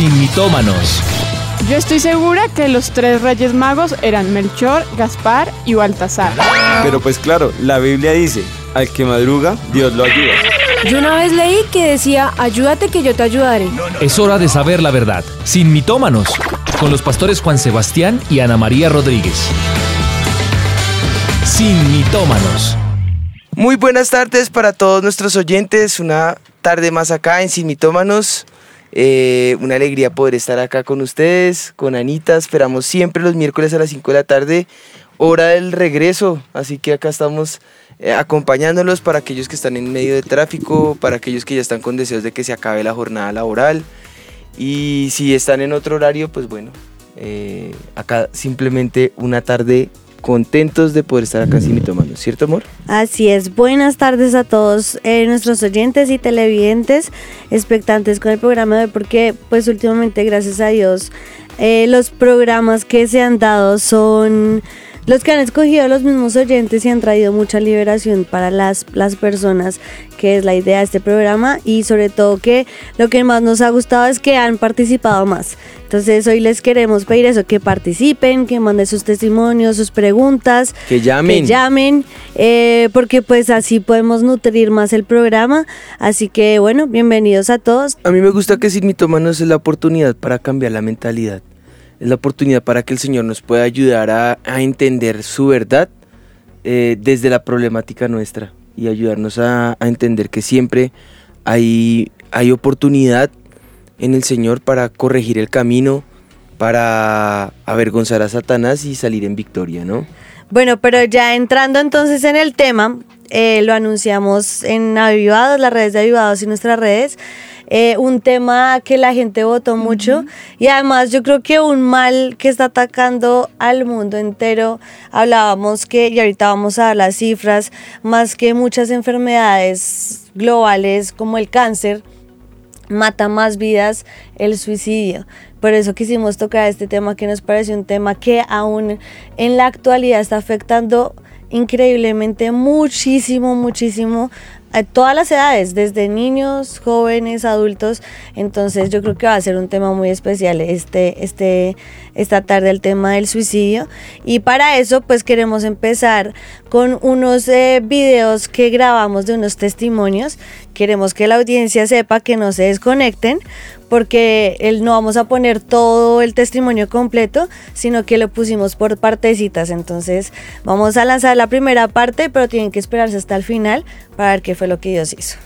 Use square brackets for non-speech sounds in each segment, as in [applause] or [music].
sin mitómanos. Yo estoy segura que los tres reyes magos eran Melchor, Gaspar y Baltasar. Pero pues claro, la Biblia dice, al que madruga, Dios lo ayuda. Yo una vez leí que decía, ayúdate que yo te ayudaré. Es hora de saber la verdad, sin mitómanos, con los pastores Juan Sebastián y Ana María Rodríguez. Sin mitómanos. Muy buenas tardes para todos nuestros oyentes, una tarde más acá en Sin Mitómanos. Eh, una alegría poder estar acá con ustedes, con Anita. Esperamos siempre los miércoles a las 5 de la tarde, hora del regreso. Así que acá estamos eh, acompañándolos para aquellos que están en medio de tráfico, para aquellos que ya están con deseos de que se acabe la jornada laboral. Y si están en otro horario, pues bueno, eh, acá simplemente una tarde contentos de poder estar acá sin mitómanos, ¿cierto amor? Así es, buenas tardes a todos eh, nuestros oyentes y televidentes, expectantes con el programa de porque pues últimamente gracias a Dios eh, los programas que se han dado son los que han escogido los mismos oyentes y han traído mucha liberación para las, las personas, que es la idea de este programa y sobre todo que lo que más nos ha gustado es que han participado más. Entonces hoy les queremos pedir eso, que participen, que manden sus testimonios, sus preguntas, que llamen, que llamen eh, porque pues así podemos nutrir más el programa. Así que bueno, bienvenidos a todos. A mí me gusta que Sin Mitómanos es la oportunidad para cambiar la mentalidad es la oportunidad para que el Señor nos pueda ayudar a, entender su verdad eh, desde la problemática nuestra y ayudarnos a, entender que siempre hay, hay oportunidad en el Señor para corregir el camino, para avergonzar a Satanás y salir en victoria, ¿no? Bueno, pero ya entrando entonces en el tema, eh, lo anunciamos en Avivados, las redes de Avivados y nuestras redes. Eh, un tema que la gente votó mucho y además yo creo que un mal que está atacando al mundo entero, hablábamos que, y ahorita vamos a dar las cifras, más que muchas enfermedades globales como el cáncer, mata más vidas el suicidio. Por eso quisimos tocar este tema que nos parece un tema que aún en la actualidad está afectando increíblemente muchísimo, muchísimo todas las edades, desde niños, jóvenes, adultos. Entonces yo creo que va a ser un tema muy especial este, este, esta tarde el tema del suicidio. Y para eso pues queremos empezar con unos eh, videos que grabamos de unos testimonios. Queremos que la audiencia sepa que no se desconecten porque el, no vamos a poner todo el testimonio completo, sino que lo pusimos por partecitas. Entonces vamos a lanzar la primera parte, pero tienen que esperarse hasta el final para ver qué fue lo que Dios hizo.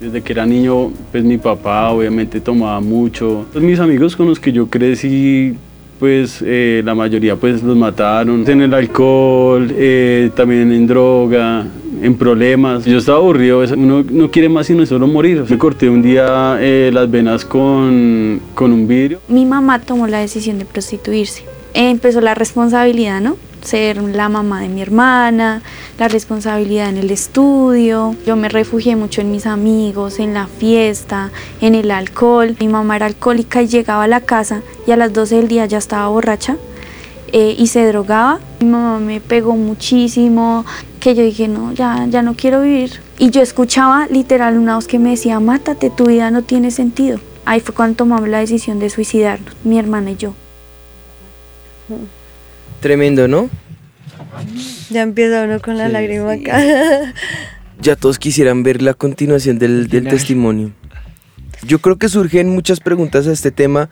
Desde que era niño, pues mi papá obviamente tomaba mucho. Pues, mis amigos con los que yo crecí, pues eh, la mayoría pues los mataron en el alcohol, eh, también en droga, en problemas. Yo estaba aburrido, uno no quiere más sino solo morir. Me corté un día eh, las venas con, con un vidrio. Mi mamá tomó la decisión de prostituirse. Empezó la responsabilidad, ¿no? Ser la mamá de mi hermana, la responsabilidad en el estudio. Yo me refugié mucho en mis amigos, en la fiesta, en el alcohol. Mi mamá era alcohólica y llegaba a la casa y a las 12 del día ya estaba borracha eh, y se drogaba. Mi mamá me pegó muchísimo, que yo dije, no, ya, ya no quiero vivir. Y yo escuchaba literal una voz que me decía, mátate, tu vida no tiene sentido. Ahí fue cuando tomamos la decisión de suicidarnos, mi hermana y yo. Tremendo, ¿no? Ya empieza uno con la lágrima acá. [laughs] Ya todos quisieran ver la continuación del, del testimonio. Yo creo que surgen muchas preguntas a este tema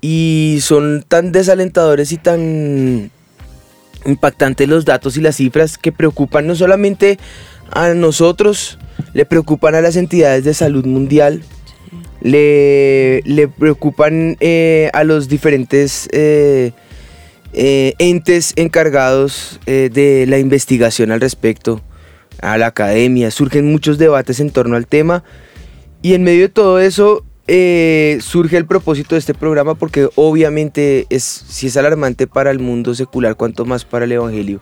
y son tan desalentadores y tan impactantes los datos y las cifras que preocupan no solamente a nosotros, le preocupan a las entidades de salud mundial, le, le, preocupan eh, a los diferentes eh, eh, entes encargados de la investigación al respecto, a la academia. Surgen muchos debates en torno al tema y en medio de todo eso eh, surge el propósito de este programa porque obviamente es, si es alarmante para el mundo secular, cuanto más para el Evangelio,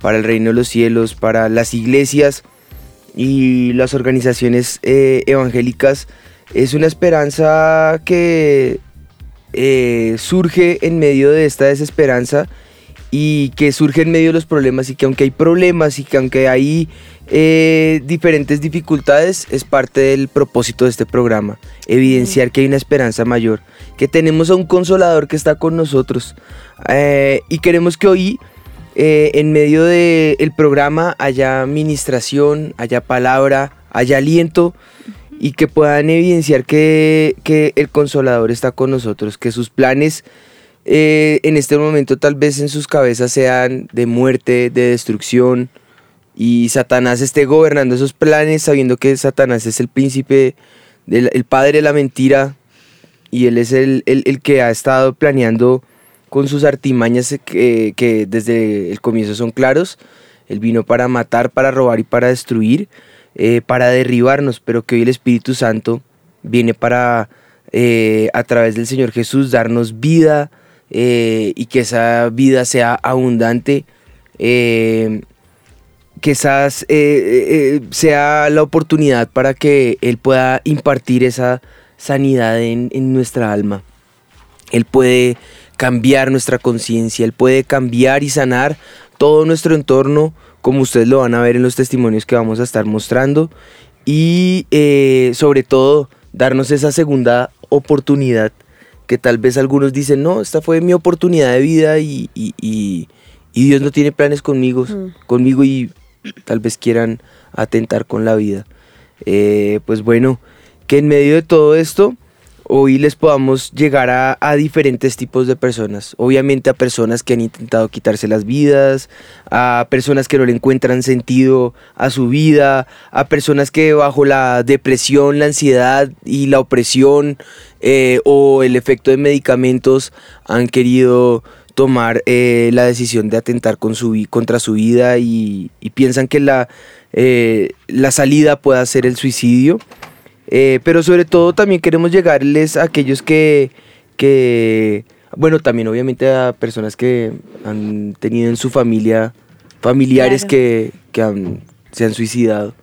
para el reino de los cielos, para las iglesias y las organizaciones eh, evangélicas, es una esperanza que eh, surge en medio de esta desesperanza y que surge en medio de los problemas y que aunque hay problemas y que aunque hay eh, diferentes dificultades, es parte del propósito de este programa, evidenciar que hay una esperanza mayor, que tenemos a un consolador que está con nosotros eh, y queremos que hoy en medio del programa haya administración, haya palabra, haya aliento y que puedan evidenciar que, que el consolador está con nosotros, que sus planes eh, en este momento tal vez en sus cabezas sean de muerte, de destrucción, y Satanás esté gobernando esos planes sabiendo que Satanás es el príncipe, del, el padre de la mentira, y él es el, el, que ha estado planeando con sus artimañas que, que, desde el comienzo son claros. Él vino para matar, para robar y para destruir, eh, para derribarnos, pero que hoy el Espíritu Santo viene para, eh, a través del Señor Jesús, darnos vida, eh, y que esa vida sea abundante, que sea la oportunidad para que Él pueda impartir esa sanidad en nuestra alma. Él puede cambiar nuestra conciencia, Él puede cambiar y sanar todo nuestro entorno, como ustedes lo van a ver en los testimonios que vamos a estar mostrando, y sobre todo darnos esa segunda oportunidad que tal vez algunos dicen, no, esta fue mi oportunidad de vida y, Dios no tiene planes conmigo, conmigo y tal vez quieran atentar con la vida. Eh, pues bueno, que en medio de todo esto hoy les podamos llegar a, diferentes tipos de personas. Obviamente a personas que han intentado quitarse las vidas, a personas que no le encuentran sentido a su vida, a personas que bajo la depresión, la ansiedad y la opresión eh, o el efecto de medicamentos han querido tomar eh, la decisión de atentar con su, contra su vida y, piensan que la, eh, la salida pueda ser el suicidio. Eh, pero sobre todo también queremos llegarles a aquellos que, que, bueno, también obviamente a personas que han tenido en su familia familiares que, que se han suicidado.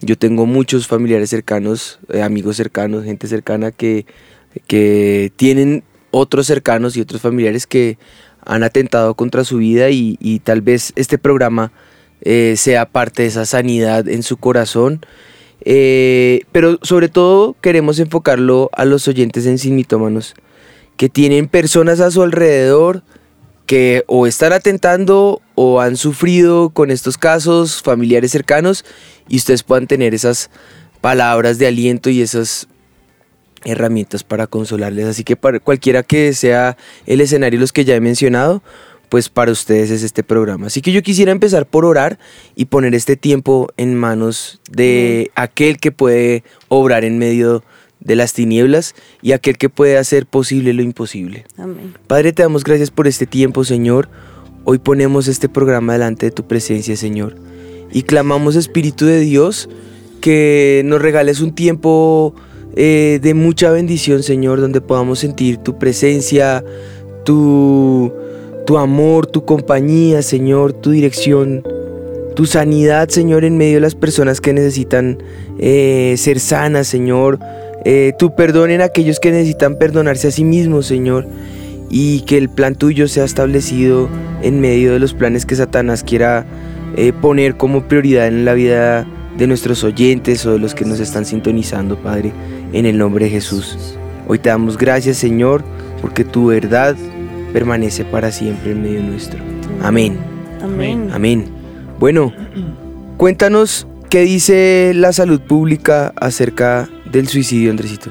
Yo tengo muchos familiares cercanos, eh, amigos cercanos, gente cercana que, que tienen otros cercanos y otros familiares que han atentado contra su vida y, y tal vez este programa eh, sea parte de esa sanidad en su corazón eh, pero sobre todo queremos enfocarlo a los oyentes en Sin que tienen personas a su alrededor que o están atentando o han sufrido con estos casos, familiares cercanos, y ustedes puedan tener esas palabras de aliento y esas herramientas para consolarles. Así que para cualquiera que sea el escenario los que ya he mencionado, pues para ustedes es este programa. Así que yo quisiera empezar por orar y poner este tiempo en manos de aquel que puede obrar en medio de las tinieblas y aquel que puede hacer posible lo imposible. Amén. Padre, te damos gracias por este tiempo, Señor. Hoy ponemos este programa delante de tu presencia, Señor. Y clamamos, Espíritu de Dios, que nos regales un tiempo eh, de mucha bendición, Señor, donde podamos sentir tu presencia, tu tu amor, tu compañía, Señor, tu dirección, tu sanidad, Señor, en medio de las personas que necesitan eh, ser sanas, Señor. Eh, tu perdón en aquellos que necesitan perdonarse a sí mismos, Señor. Y que el plan tuyo sea establecido en medio de los planes que Satanás quiera eh, poner como prioridad en la vida de nuestros oyentes o de los que nos están sintonizando, Padre, en el nombre de Jesús. Hoy te damos gracias, Señor, porque tu verdad permanece para siempre en medio nuestro. Amén. Amén. Amén. Bueno, cuéntanos qué dice la salud pública acerca del suicidio, Andresito.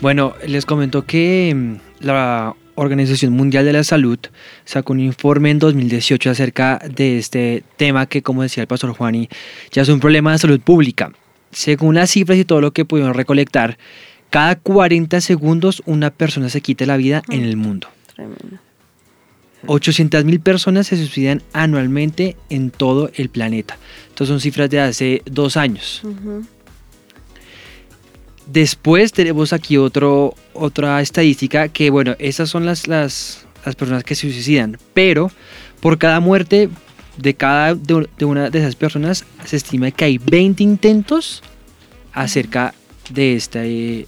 Bueno, les comento que mm, la Organización Mundial de la Salud sacó un informe en 2018 acerca de este tema que, como decía el pastor Juani, ya es un problema de salud pública. Según las cifras y todo lo que pudieron recolectar, cada 40 segundos una persona se quita la vida en el mundo. Tremendo. 800.000 personas se suicidan anualmente en todo el planeta. Estas son cifras de hace dos años. Después tenemos aquí otro, otra estadística que, bueno, esas son las, las, personas que se suicidan, pero por cada muerte de cada de, una de esas personas se estima que hay 20 intentos acerca de este,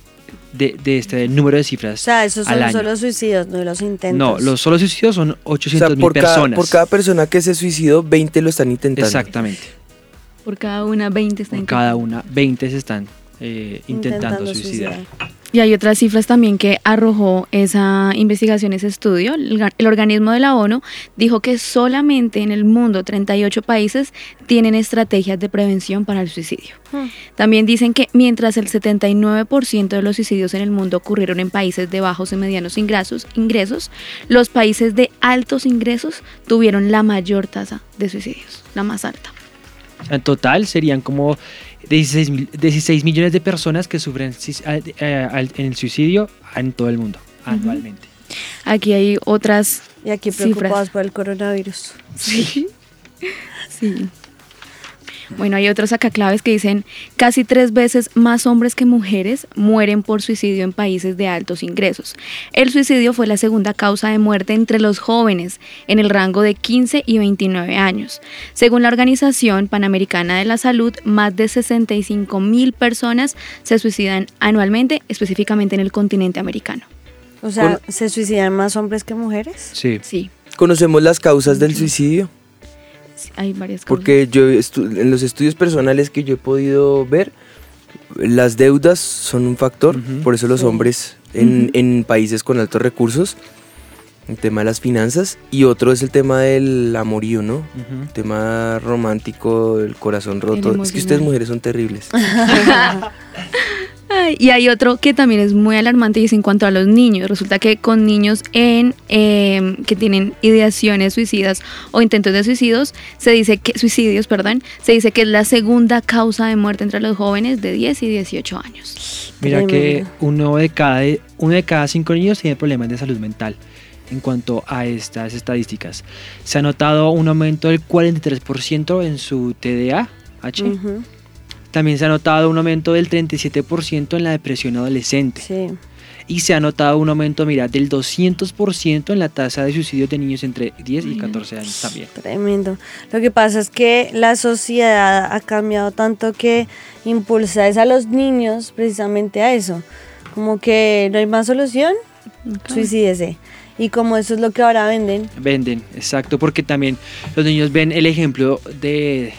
de, de este número de O cifras. sea, esos al son año. solo suicidios, no los intentos. No, los solo suicidios son O sea, 800 mil cada, personas. por cada persona que se suicidó, 20 lo están intentando. Exactamente. Por cada una, 20 están Por cada una, 20 se están eh, intentando, Intentando suicidar. suicidar. Y hay otras cifras también que arrojó esa investigación, ese estudio. El, ga- el organismo de la ONU dijo que solamente en el mundo 38 países tienen estrategias de prevención para el suicidio. Hmm. También dicen que mientras el 79% de los suicidios en el mundo ocurrieron en países de bajos y medianos ingresos, ingresos, los países de altos ingresos tuvieron la mayor tasa de suicidios, la más alta. En total serían como 16, mil- 16 millones de personas que sufren eh, en el suicidio en todo el mundo anualmente. Aquí hay otras Y aquí Cifras. preocupados por el coronavirus. Sí. Sí. Bueno, hay otros acá claves que dicen casi tres veces más hombres que mujeres mueren por suicidio en países de altos ingresos. El suicidio fue la segunda causa de muerte entre los jóvenes en el rango de 15 y 29 años. Según la Organización Panamericana de la Salud, más de 65 mil personas se suicidan anualmente, específicamente en el continente americano. O sea, ¿se suicidan más hombres que mujeres? Sí. Sí, ¿Conocemos las causas del suicidio? Sí, hay varias cosas. Porque yo estu- en los estudios personales que yo he podido ver, las deudas son un factor, por eso los Sí. hombres en, en países con altos recursos, el tema de las finanzas, y otro es el tema del amorío, ¿no? El tema romántico, el corazón roto. es que ustedes mujeres son terribles. [laughs] [laughs] Y hay otro que también es muy alarmante y es en cuanto a los niños. Resulta que con niños en eh, que tienen ideaciones suicidas o intentos de suicidios, se dice que suicidios, perdón, se dice que es la segunda causa de muerte entre los jóvenes de 10 y 18 años. Mira que uno de, cada, uno de cada cinco niños tiene problemas de salud mental. En cuanto a estas estadísticas, se ha notado un aumento del 43% en su TDAH. Ujú, También se ha notado un aumento del 37% en la depresión adolescente. Sí. Y se ha notado un aumento, mira, del 200% en la tasa de suicidios de niños entre 10 y 14 años también. Tremendo. Lo que pasa es que la sociedad ha cambiado tanto que impulsa a los niños precisamente a eso. Como que no hay más solución, suicídese. Y como eso es lo que ahora venden, Venden, exacto, porque también los niños ven el ejemplo de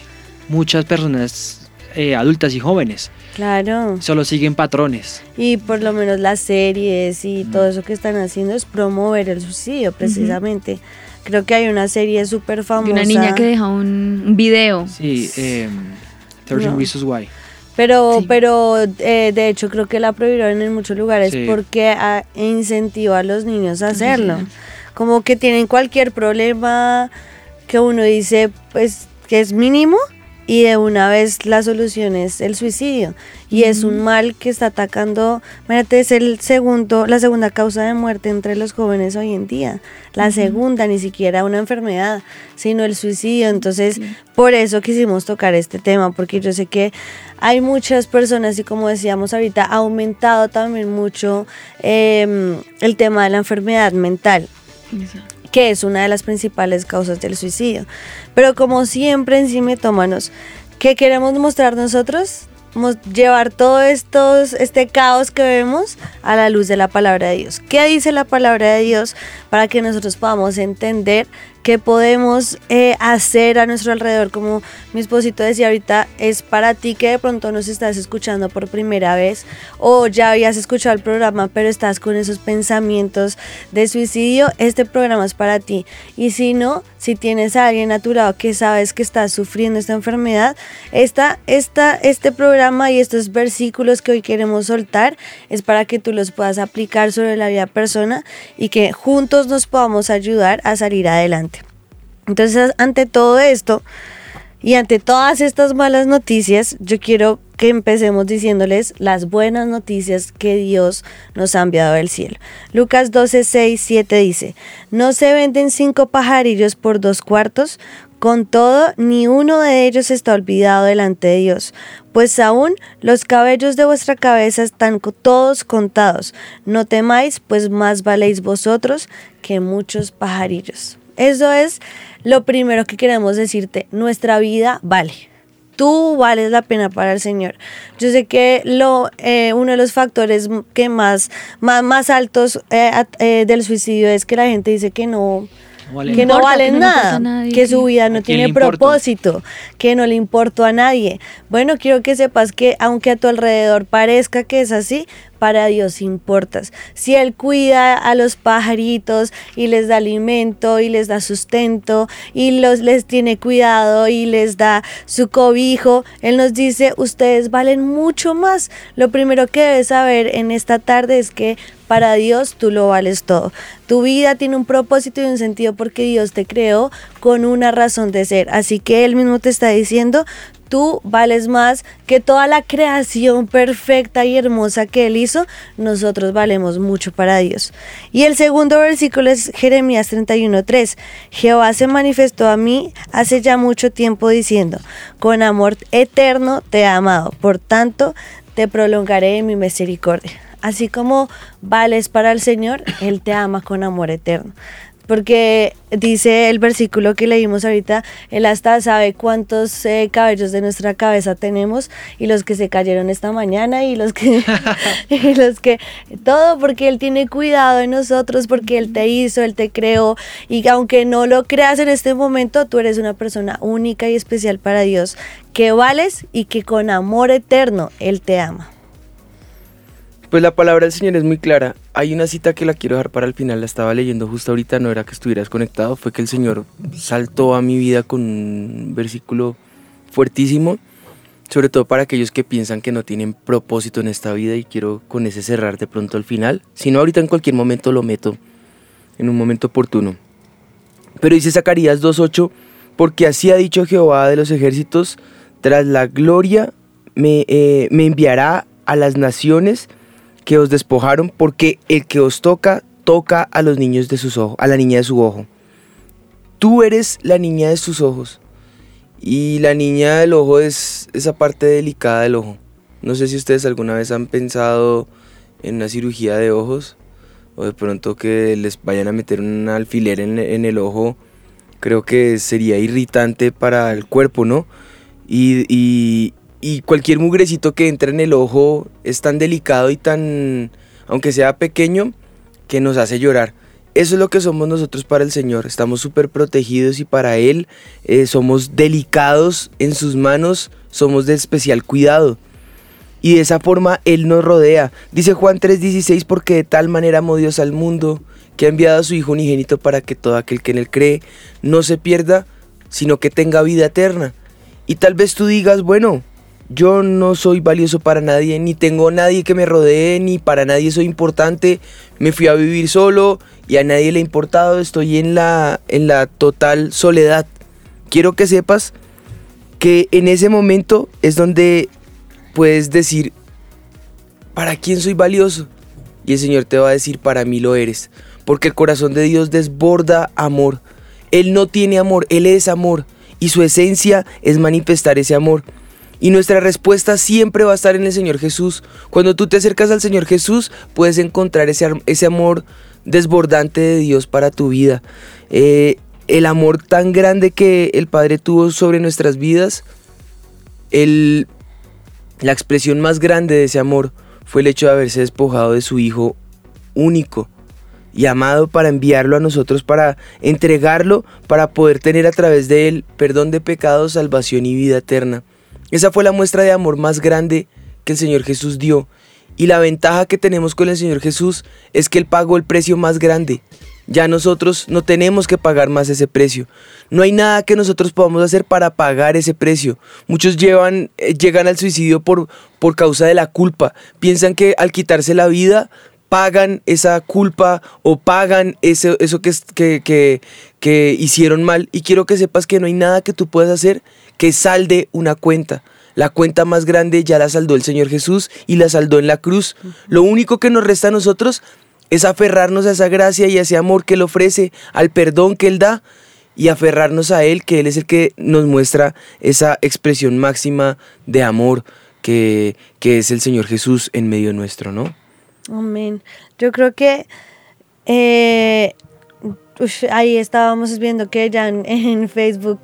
muchas personas eh, adultas y jóvenes. claro. Solo siguen patrones. Y por lo menos las series y todo eso que están haciendo es promover el suicidio, precisamente. Creo que hay una serie súper De famosa. una niña que deja un, video. Sí, eh, 13 No. Reasons Why. Pero, Sí. pero eh, de hecho creo que la prohibieron en muchos lugares Sí. porque ah, incentiva a los niños a hacerlo. Como que tienen cualquier problema que uno dice pues que es mínimo y de una vez la solución es el suicidio. Y es un mal que está atacando, imagínate, es el segundo, la segunda causa de muerte entre los jóvenes hoy en día. La segunda, ni siquiera una enfermedad, sino el suicidio. Entonces, por eso quisimos tocar este tema, porque yo sé que hay muchas personas y como decíamos ahorita, ha aumentado también mucho em, el tema de la enfermedad mental que es una de las principales causas del suicidio. Pero como siempre en Cimetómanos, ¿qué queremos mostrar nosotros? Llevar todo estos, este caos que vemos a la luz de la palabra de Dios. ¿Qué dice la palabra de Dios para que nosotros podamos entender qué podemos eh, hacer a nuestro alrededor? Como mi esposito decía ahorita, es para ti que de pronto nos estás escuchando por primera vez o ya habías escuchado el programa pero estás con esos pensamientos de suicidio, este programa es para ti. Y si no, si tienes a alguien a tu lado que sabes que está sufriendo esta enfermedad, esta, esta, este programa y estos versículos que hoy queremos soltar es para que tú los puedas aplicar sobre la vida persona y que juntos nos podamos ayudar a salir adelante. Entonces, ante todo esto y ante todas estas malas noticias, yo quiero que empecemos diciéndoles las buenas noticias que Dios nos ha enviado del cielo. Lucas 12, 6, 7 dice, no se venden cinco pajarillos por dos cuartos, con todo, ni uno de ellos está olvidado delante de Dios, pues aún los cabellos de vuestra cabeza están todos contados. No temáis, pues más valéis vosotros que muchos pajarillos. Eso es lo primero que queremos decirte, nuestra vida vale. Tú vales la pena para el Señor. Yo sé que lo, eh, uno de los factores que más, más, más altos eh, eh, del suicidio es que la gente dice que no, vale que no importa, valen que no importa nada, nadie, que su vida ¿A no tiene propósito, que no le importó a nadie. Bueno, quiero que sepas que aunque a tu alrededor parezca que es así, para Dios importas. Si Él cuida a los pajaritos y les da alimento y les da sustento y los, les tiene cuidado y les da su cobijo, Él nos dice, ustedes valen mucho más. Lo primero que debes saber en esta tarde es que para Dios tú lo vales todo. Tu vida tiene un propósito y un sentido porque Dios te creó con una razón de ser. Así que Él mismo te está diciendo, tú vales más que toda la creación perfecta y hermosa que Él hizo. Nosotros valemos mucho para Dios. Y el segundo versículo es Jeremías 31.3. Jehová se manifestó a mí hace ya mucho tiempo diciendo, con amor eterno te he amado, por tanto te prolongaré en mi misericordia. Así como vales para el Señor, Él te ama con amor eterno. Porque dice el versículo que leímos ahorita, Él hasta sabe cuántos eh, cabellos de nuestra cabeza tenemos y los que se cayeron esta mañana y los que, [laughs] [laughs] y los que, todo porque Él tiene cuidado de nosotros, porque Él te hizo, Él te creó y aunque no lo creas en este momento, tú eres una persona única y especial para Dios, que vales y que con amor eterno Él te ama. Pues la palabra del Señor es muy clara. Hay una cita que la quiero dejar para el final, la estaba leyendo justo ahorita, no era que estuvieras conectado, fue que el Señor saltó a mi vida con un versículo fuertísimo, sobre todo para aquellos que piensan que no tienen propósito en esta vida y quiero con ese cerrar de pronto al final. Si no, ahorita en cualquier momento lo meto, en un momento oportuno. Pero dice Zacarías 2.8, porque así ha dicho Jehová de los ejércitos, tras la gloria me, eh, me enviará a las naciones que os despojaron, porque el que os toca, toca a los niños de sus ojos, a la niña de su ojo. Tú eres la niña de sus ojos. Y la niña del ojo es esa parte delicada del ojo. No sé si ustedes alguna vez han pensado en una cirugía de ojos o de pronto que les vayan a meter un alfiler en, el ojo. Creo que sería irritante para el cuerpo, ¿no? Y, y cualquier mugrecito que entre en el ojo es tan delicado y tan, aunque sea pequeño, que nos hace llorar. Eso es lo que somos nosotros para el Señor. Estamos súper protegidos y para Él eh, somos delicados en sus manos, somos de especial cuidado. Y de esa forma Él nos rodea. Dice Juan 3:16, porque de tal manera amó Dios al mundo, que ha enviado a su Hijo unigénito para que todo aquel que en Él cree no se pierda, sino que tenga vida eterna. Y tal vez tú digas, bueno, yo no soy valioso para nadie, ni tengo nadie que me rodee, ni para nadie soy importante, me fui a vivir solo y a nadie le ha importado, estoy en la, en la total soledad. Quiero que sepas que en ese momento es donde puedes decir, ¿para quién soy valioso? Y el Señor te va a decir, para mí lo eres, porque el corazón de Dios desborda amor. Él no tiene amor, Él es amor, y su esencia es manifestar ese amor. Y nuestra respuesta siempre va a estar en el Señor Jesús. Cuando tú te acercas al Señor Jesús, puedes encontrar ese, ese amor desbordante de Dios para tu vida. Eh, el amor tan grande que el Padre tuvo sobre nuestras vidas, el, la expresión más grande de ese amor fue el hecho de haberse despojado de su Hijo único y amado para enviarlo a nosotros, para entregarlo, para poder tener a través de él perdón de pecados, salvación y vida eterna. Esa fue la muestra de amor más grande que el Señor Jesús dio. Y la ventaja que tenemos con el Señor Jesús es que Él pagó el precio más grande. Ya nosotros no tenemos que pagar más ese precio. No hay nada que nosotros podamos hacer para pagar ese precio. Muchos llevan, eh, llegan al suicidio por, por causa de la culpa. Piensan que al quitarse la vida pagan esa culpa o pagan eso, eso que, es- que, que, que hicieron mal. Y quiero que sepas que no hay nada que tú puedas hacer que salde una cuenta. La cuenta más grande ya la saldó el Señor Jesús y la saldó en la cruz. Lo único que nos resta a nosotros es aferrarnos a esa gracia y a ese amor que Él ofrece, al perdón que Él da y aferrarnos a Él, que Él es el que nos muestra esa expresión máxima de amor que, que es el Señor Jesús en medio nuestro, ¿no? Amén. Yo creo que, eh, ush, ahí estábamos viendo que ya en, en Facebook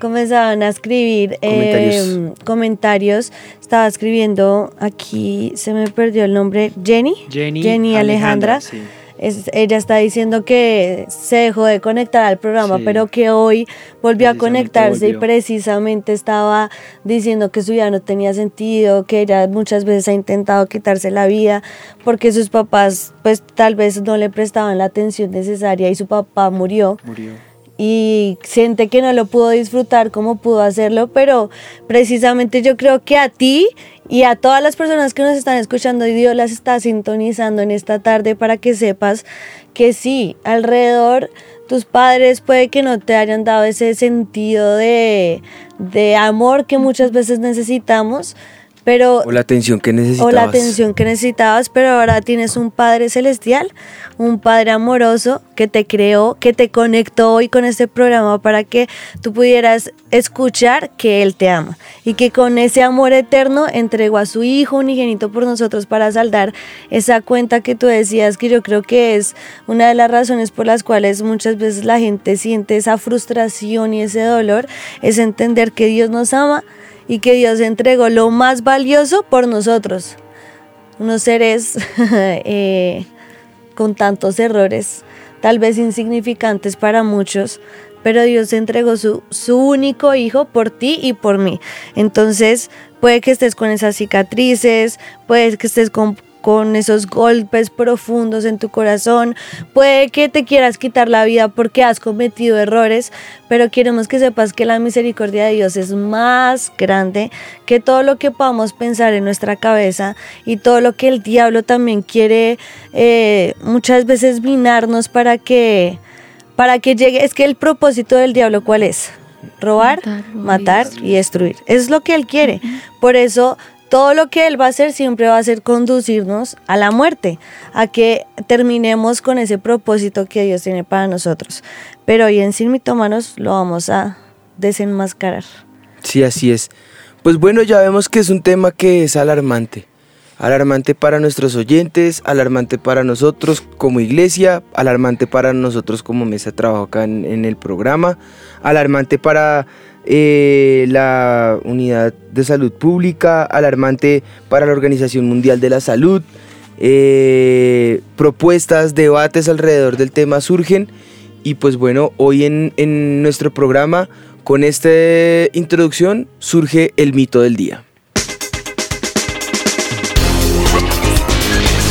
comenzaban a escribir Comentarios. eh, comentarios. Estaba escribiendo aquí, se me perdió el nombre, Jenny. Jenny, Alejandra. Alejandra, sí. Es- ella está diciendo que se dejó de conectar al programa, Sí. pero que hoy volvió a conectarse y precisamente estaba diciendo que su vida no tenía sentido, que ella muchas veces ha intentado quitarse la vida porque sus papás pues tal vez no le prestaban la atención necesaria y su papá murió Murió. y siente que no lo pudo disfrutar como pudo hacerlo, pero precisamente yo creo que a ti y a todas las personas que nos están escuchando, y Dios las está sintonizando en esta tarde para que sepas que sí, alrededor tus padres puede que no te hayan dado ese sentido de, de amor que muchas veces necesitamos, pero O la atención que necesitabas. o la atención que necesitabas, pero ahora tienes un Padre celestial, un Padre amoroso que te creó, que te conectó hoy con este programa para que tú pudieras escuchar que Él te ama y que con ese amor eterno entregó a su Hijo unigénito por nosotros para saldar esa cuenta que tú decías que yo creo que es una de las razones por las cuales muchas veces la gente siente esa frustración y ese dolor, es entender que Dios nos ama y que Dios entregó lo más valioso por nosotros. Unos seres [laughs] eh, con tantos errores, tal vez insignificantes para muchos, pero Dios entregó su, su único hijo por ti y por mí. Entonces, puede que estés con esas cicatrices, puede que estés con, con esos golpes profundos en tu corazón, puede que te quieras quitar la vida porque has cometido errores, pero queremos que sepas que la misericordia de Dios es más grande que todo lo que podamos pensar en nuestra cabeza y todo lo que el diablo también quiere eh, muchas veces minarnos para que para que llegue, es que el propósito del diablo cuál es? Robar, Matar, destruir. y destruir. Es lo que él quiere. Por eso todo lo que él va a hacer siempre va a ser conducirnos a la muerte, a que terminemos con ese propósito que Dios tiene para nosotros. Pero hoy en Sin Mitómanos lo vamos a desenmascarar. Sí, así es. Pues bueno, ya vemos que es un tema que es alarmante. Alarmante para nuestros oyentes, alarmante para nosotros como iglesia, alarmante para nosotros como mesa de trabajo acá en, en el programa, alarmante para eh, la Unidad de Salud Pública, alarmante para la Organización Mundial de la Salud. eh, propuestas, debates alrededor del tema surgen y pues bueno, hoy en, en nuestro programa con esta introducción surge el mito del día.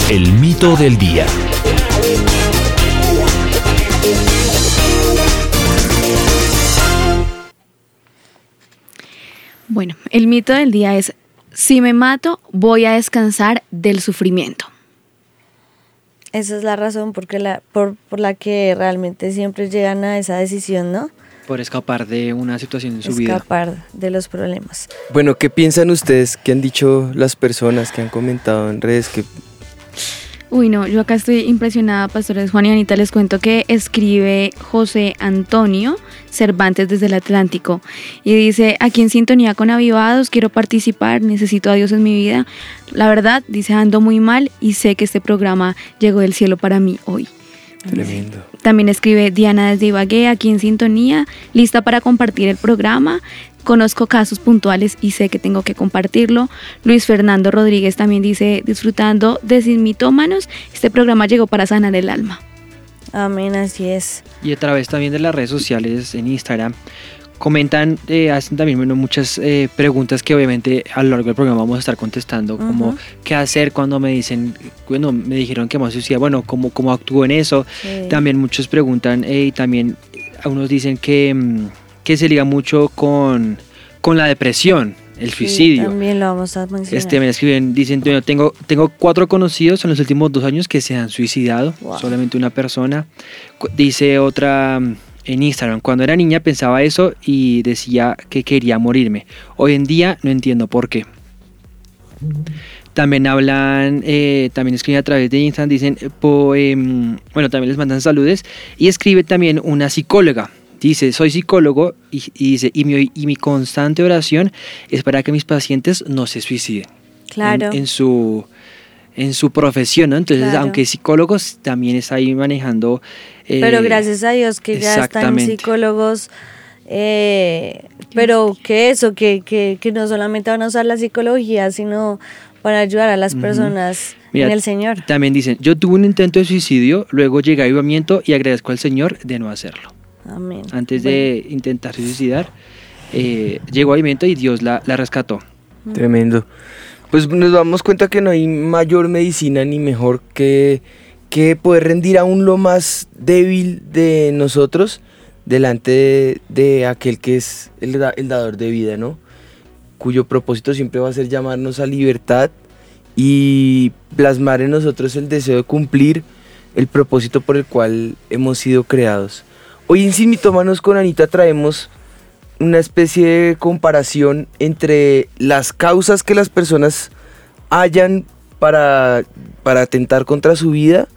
El mito del día. Bueno, el mito del día es, si me mato, voy a descansar del sufrimiento. Esa es la razón porque la, por, por la que realmente siempre llegan a esa decisión, ¿no? Por escapar de una situación en su vida. Escapar de los problemas. Bueno, ¿qué piensan ustedes? ¿Qué han dicho las personas que han comentado en redes? Que Uy, no, yo acá estoy impresionada, pastores Juan y Anita, les cuento que escribe José Antonio Cervantes desde el Atlántico y dice, aquí en sintonía con Avivados, quiero participar, necesito a Dios en mi vida. La verdad, dice, ando muy mal y sé que este programa llegó del cielo para mí hoy. tremendo. También escribe Diana desde Ibagué, aquí en sintonía, lista para compartir el programa. Conozco casos puntuales y sé que tengo que compartirlo. Luis Fernando Rodríguez también dice, disfrutando de Sin Mitómanos, este programa llegó para sanar el alma. Amén, así es. Y a través también de las redes sociales, en Instagram, comentan, eh, hacen también bueno, muchas eh, preguntas que obviamente a lo largo del programa vamos a estar contestando, como Ujú. qué hacer cuando me dicen, bueno, me dijeron que me suicida, bueno, cómo, cómo actúo en eso. Sí. También muchos preguntan eh, y también algunos dicen que, mm, que se liga mucho con, con la depresión, el Sí, suicidio. también lo vamos a mencionar. Este, me escriben, dicen, bueno, tengo, tengo cuatro conocidos en los últimos dos años que se han suicidado, Wow. solamente una persona. Dice otra mm, en Instagram, cuando era niña pensaba eso y decía que quería morirme. Hoy en día no entiendo por qué. También hablan, eh, también escriben a través de Instagram, dicen, po- bueno, también les mandan saludes. Y escribe también una psicóloga. Dice, soy psicólogo y, y dice, y mi, y mi constante oración es para que mis pacientes no se suiciden. Claro. En, en su, en su profesión, ¿no? Entonces, Claro. aunque psicólogos también está ahí manejando. eh, Pero gracias a Dios que ya están psicólogos, eh, pero que eso, que, que, que no solamente van a usar la psicología, sino para ayudar a las personas Mira, en el Señor. También dicen, yo tuve un intento de suicidio, luego llegué a avivamiento y agradezco al Señor de no hacerlo. Amén. Antes de intentar suicidar, eh, llegó a avivamiento y Dios la, la rescató. Tremendo. Pues nos damos cuenta que no hay mayor medicina ni mejor que, que poder rendir aún lo más débil de nosotros delante de, de aquel que es el, el dador de vida, ¿no? Cuyo propósito siempre va a ser llamarnos a libertad y plasmar en nosotros el deseo de cumplir el propósito por el cual hemos sido creados. Hoy en Sin Mitómanos con Anita traemos una especie de comparación entre las causas que las personas hallan para, para atentar contra su vida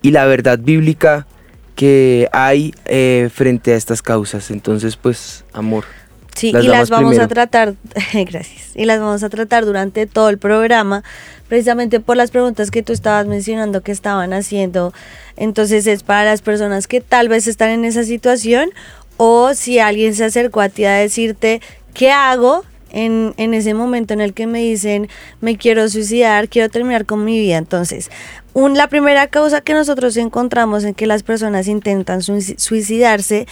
y la verdad bíblica que hay eh, frente a estas causas. Entonces, pues, amor. Sí, Las y las vamos primero. a tratar, [laughs] gracias, y las vamos a tratar durante todo el programa, precisamente por las preguntas que tú estabas mencionando que estaban haciendo. Entonces es para las personas que tal vez están en esa situación o si alguien se acercó a ti a decirte, ¿qué hago? En, en ese momento en el que me dicen, me quiero suicidar, quiero terminar con mi vida. Entonces, un, la primera causa que nosotros encontramos en que las personas intentan suici- suicidarse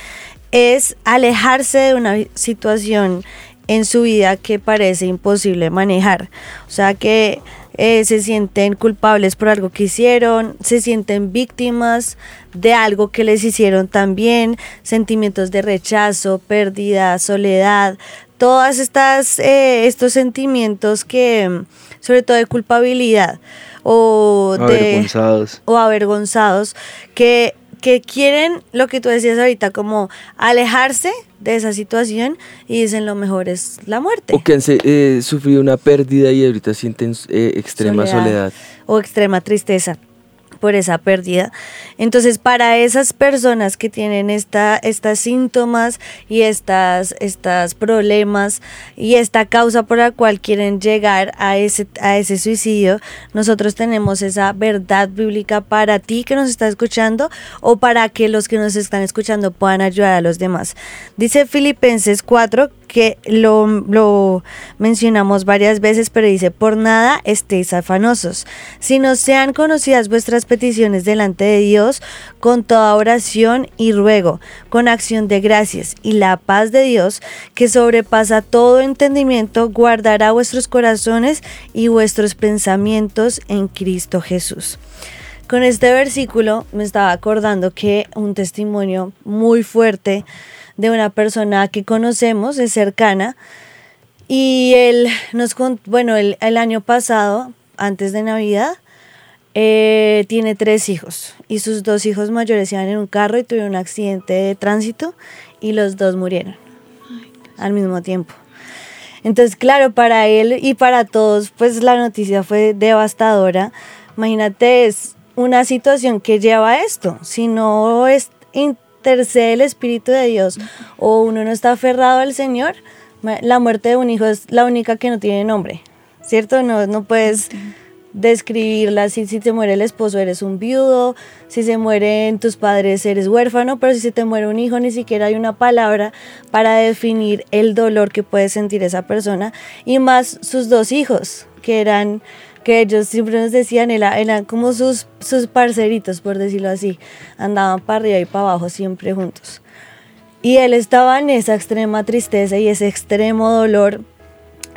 es alejarse de una situación en su vida que parece imposible manejar. O sea que eh, se sienten culpables por algo que hicieron, se sienten víctimas de algo que les hicieron también, sentimientos de rechazo, pérdida, soledad, todas estas eh, estos sentimientos que sobre todo de culpabilidad o de Avergonzados. o avergonzados que, que quieren lo que tú decías ahorita, como alejarse de esa situación y dicen lo mejor es la muerte O que han eh, sufrido una pérdida y ahorita sienten eh, extrema soledad. o extrema tristeza por esa pérdida. Entonces, para esas personas que tienen esta, estas síntomas y estas, estas problemas y esta causa por la cual quieren llegar a ese, a ese suicidio, nosotros tenemos esa verdad bíblica para ti que nos está escuchando o para que los que nos están escuchando puedan ayudar a los demás. Dice Filipenses 4 que lo, lo mencionamos varias veces, pero dice, por nada estéis afanosos, sino sean conocidas vuestras peticiones delante de Dios con toda oración y ruego, con acción de gracias, y la paz de Dios, que sobrepasa todo entendimiento, guardará vuestros corazones y vuestros pensamientos en Cristo Jesús. Con este versículo me estaba acordando que un testimonio muy fuerte de una persona que conocemos, es cercana, y él nos bueno, el, el año pasado, antes de Navidad, eh, tiene tres hijos y sus dos hijos mayores iban en un carro y tuvieron un accidente de tránsito y los dos murieron al mismo tiempo. Entonces, claro, para él y para todos, pues la noticia fue devastadora. Imagínate, es una situación que lleva a esto. Si no es intercede el Espíritu de Dios o uno no está aferrado al Señor, la muerte de un hijo es la única que no tiene nombre, ¿cierto? No, no puedes describirla. Si, si te muere el esposo, eres un viudo. Si se mueren tus padres, eres huérfano. Pero si se te muere un hijo, ni siquiera hay una palabra para definir el dolor que puede sentir esa persona. Y más sus dos hijos, que eran que ellos siempre nos decían, era- eran como sus, sus parceritos, por decirlo así. Andaban para arriba y para abajo siempre juntos. Y él estaba en esa extrema tristeza y ese extremo dolor.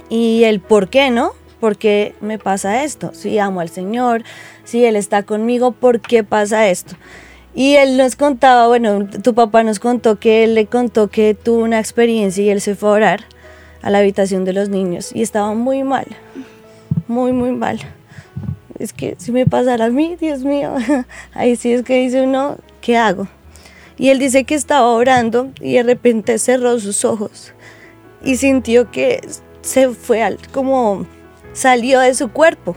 Y el por qué, ¿no? ¿Por qué me pasa esto? Si amo al Señor, si Él está conmigo, ¿por qué pasa esto? Y él nos contaba, bueno, tu papá nos contó que él le contó que tuvo una experiencia y él se fue a orar a la habitación de los niños y estaba muy mal, muy, muy mal. Es que si me pasara a mí, Dios mío, [laughs] ahí sí es que dice uno, ¿qué hago? Y él dice que estaba orando y de repente cerró sus ojos y sintió que se fue al, como salió de su cuerpo.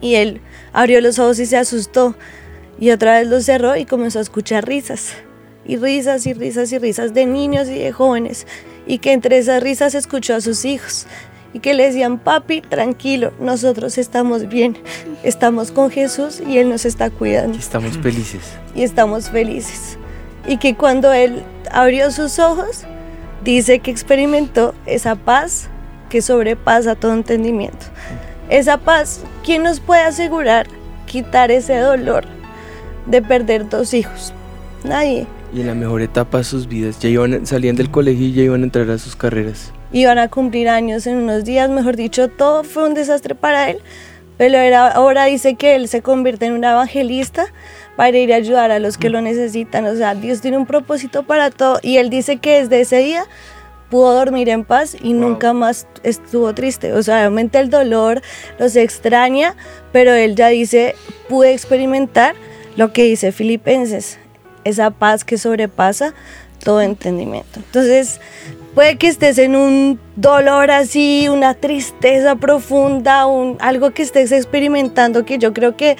Y él abrió los ojos y se asustó. Y otra vez los cerró y comenzó a escuchar risas. Y risas y risas y risas de niños y de jóvenes. Y que entre esas risas escuchó a sus hijos. Y que le decían, papi, tranquilo, nosotros estamos bien, estamos con Jesús y Él nos está cuidando. Estamos felices. Y estamos felices. Y que cuando Él abrió sus ojos, dice que experimentó esa paz que sobrepasa todo entendimiento. Esa paz, ¿quién nos puede asegurar quitar ese dolor de perder dos hijos? Nadie. Y en la mejor etapa de sus vidas, ya iban, salían del colegio y ya iban a entrar a sus carreras. Iban a cumplir años en unos días, mejor dicho, todo fue un desastre para él. Pero ahora dice que él se convierte en un evangelista para ir a ayudar a los que lo necesitan. O sea, Dios tiene un propósito para todo. Y él dice que desde ese día pudo dormir en paz y nunca más estuvo triste. O sea, obviamente el dolor los extraña, pero él ya dice, pude experimentar lo que dice Filipenses, esa paz que sobrepasa todo entendimiento. Entonces, puede que estés en un dolor así, una tristeza profunda, un, algo que estés experimentando que yo creo que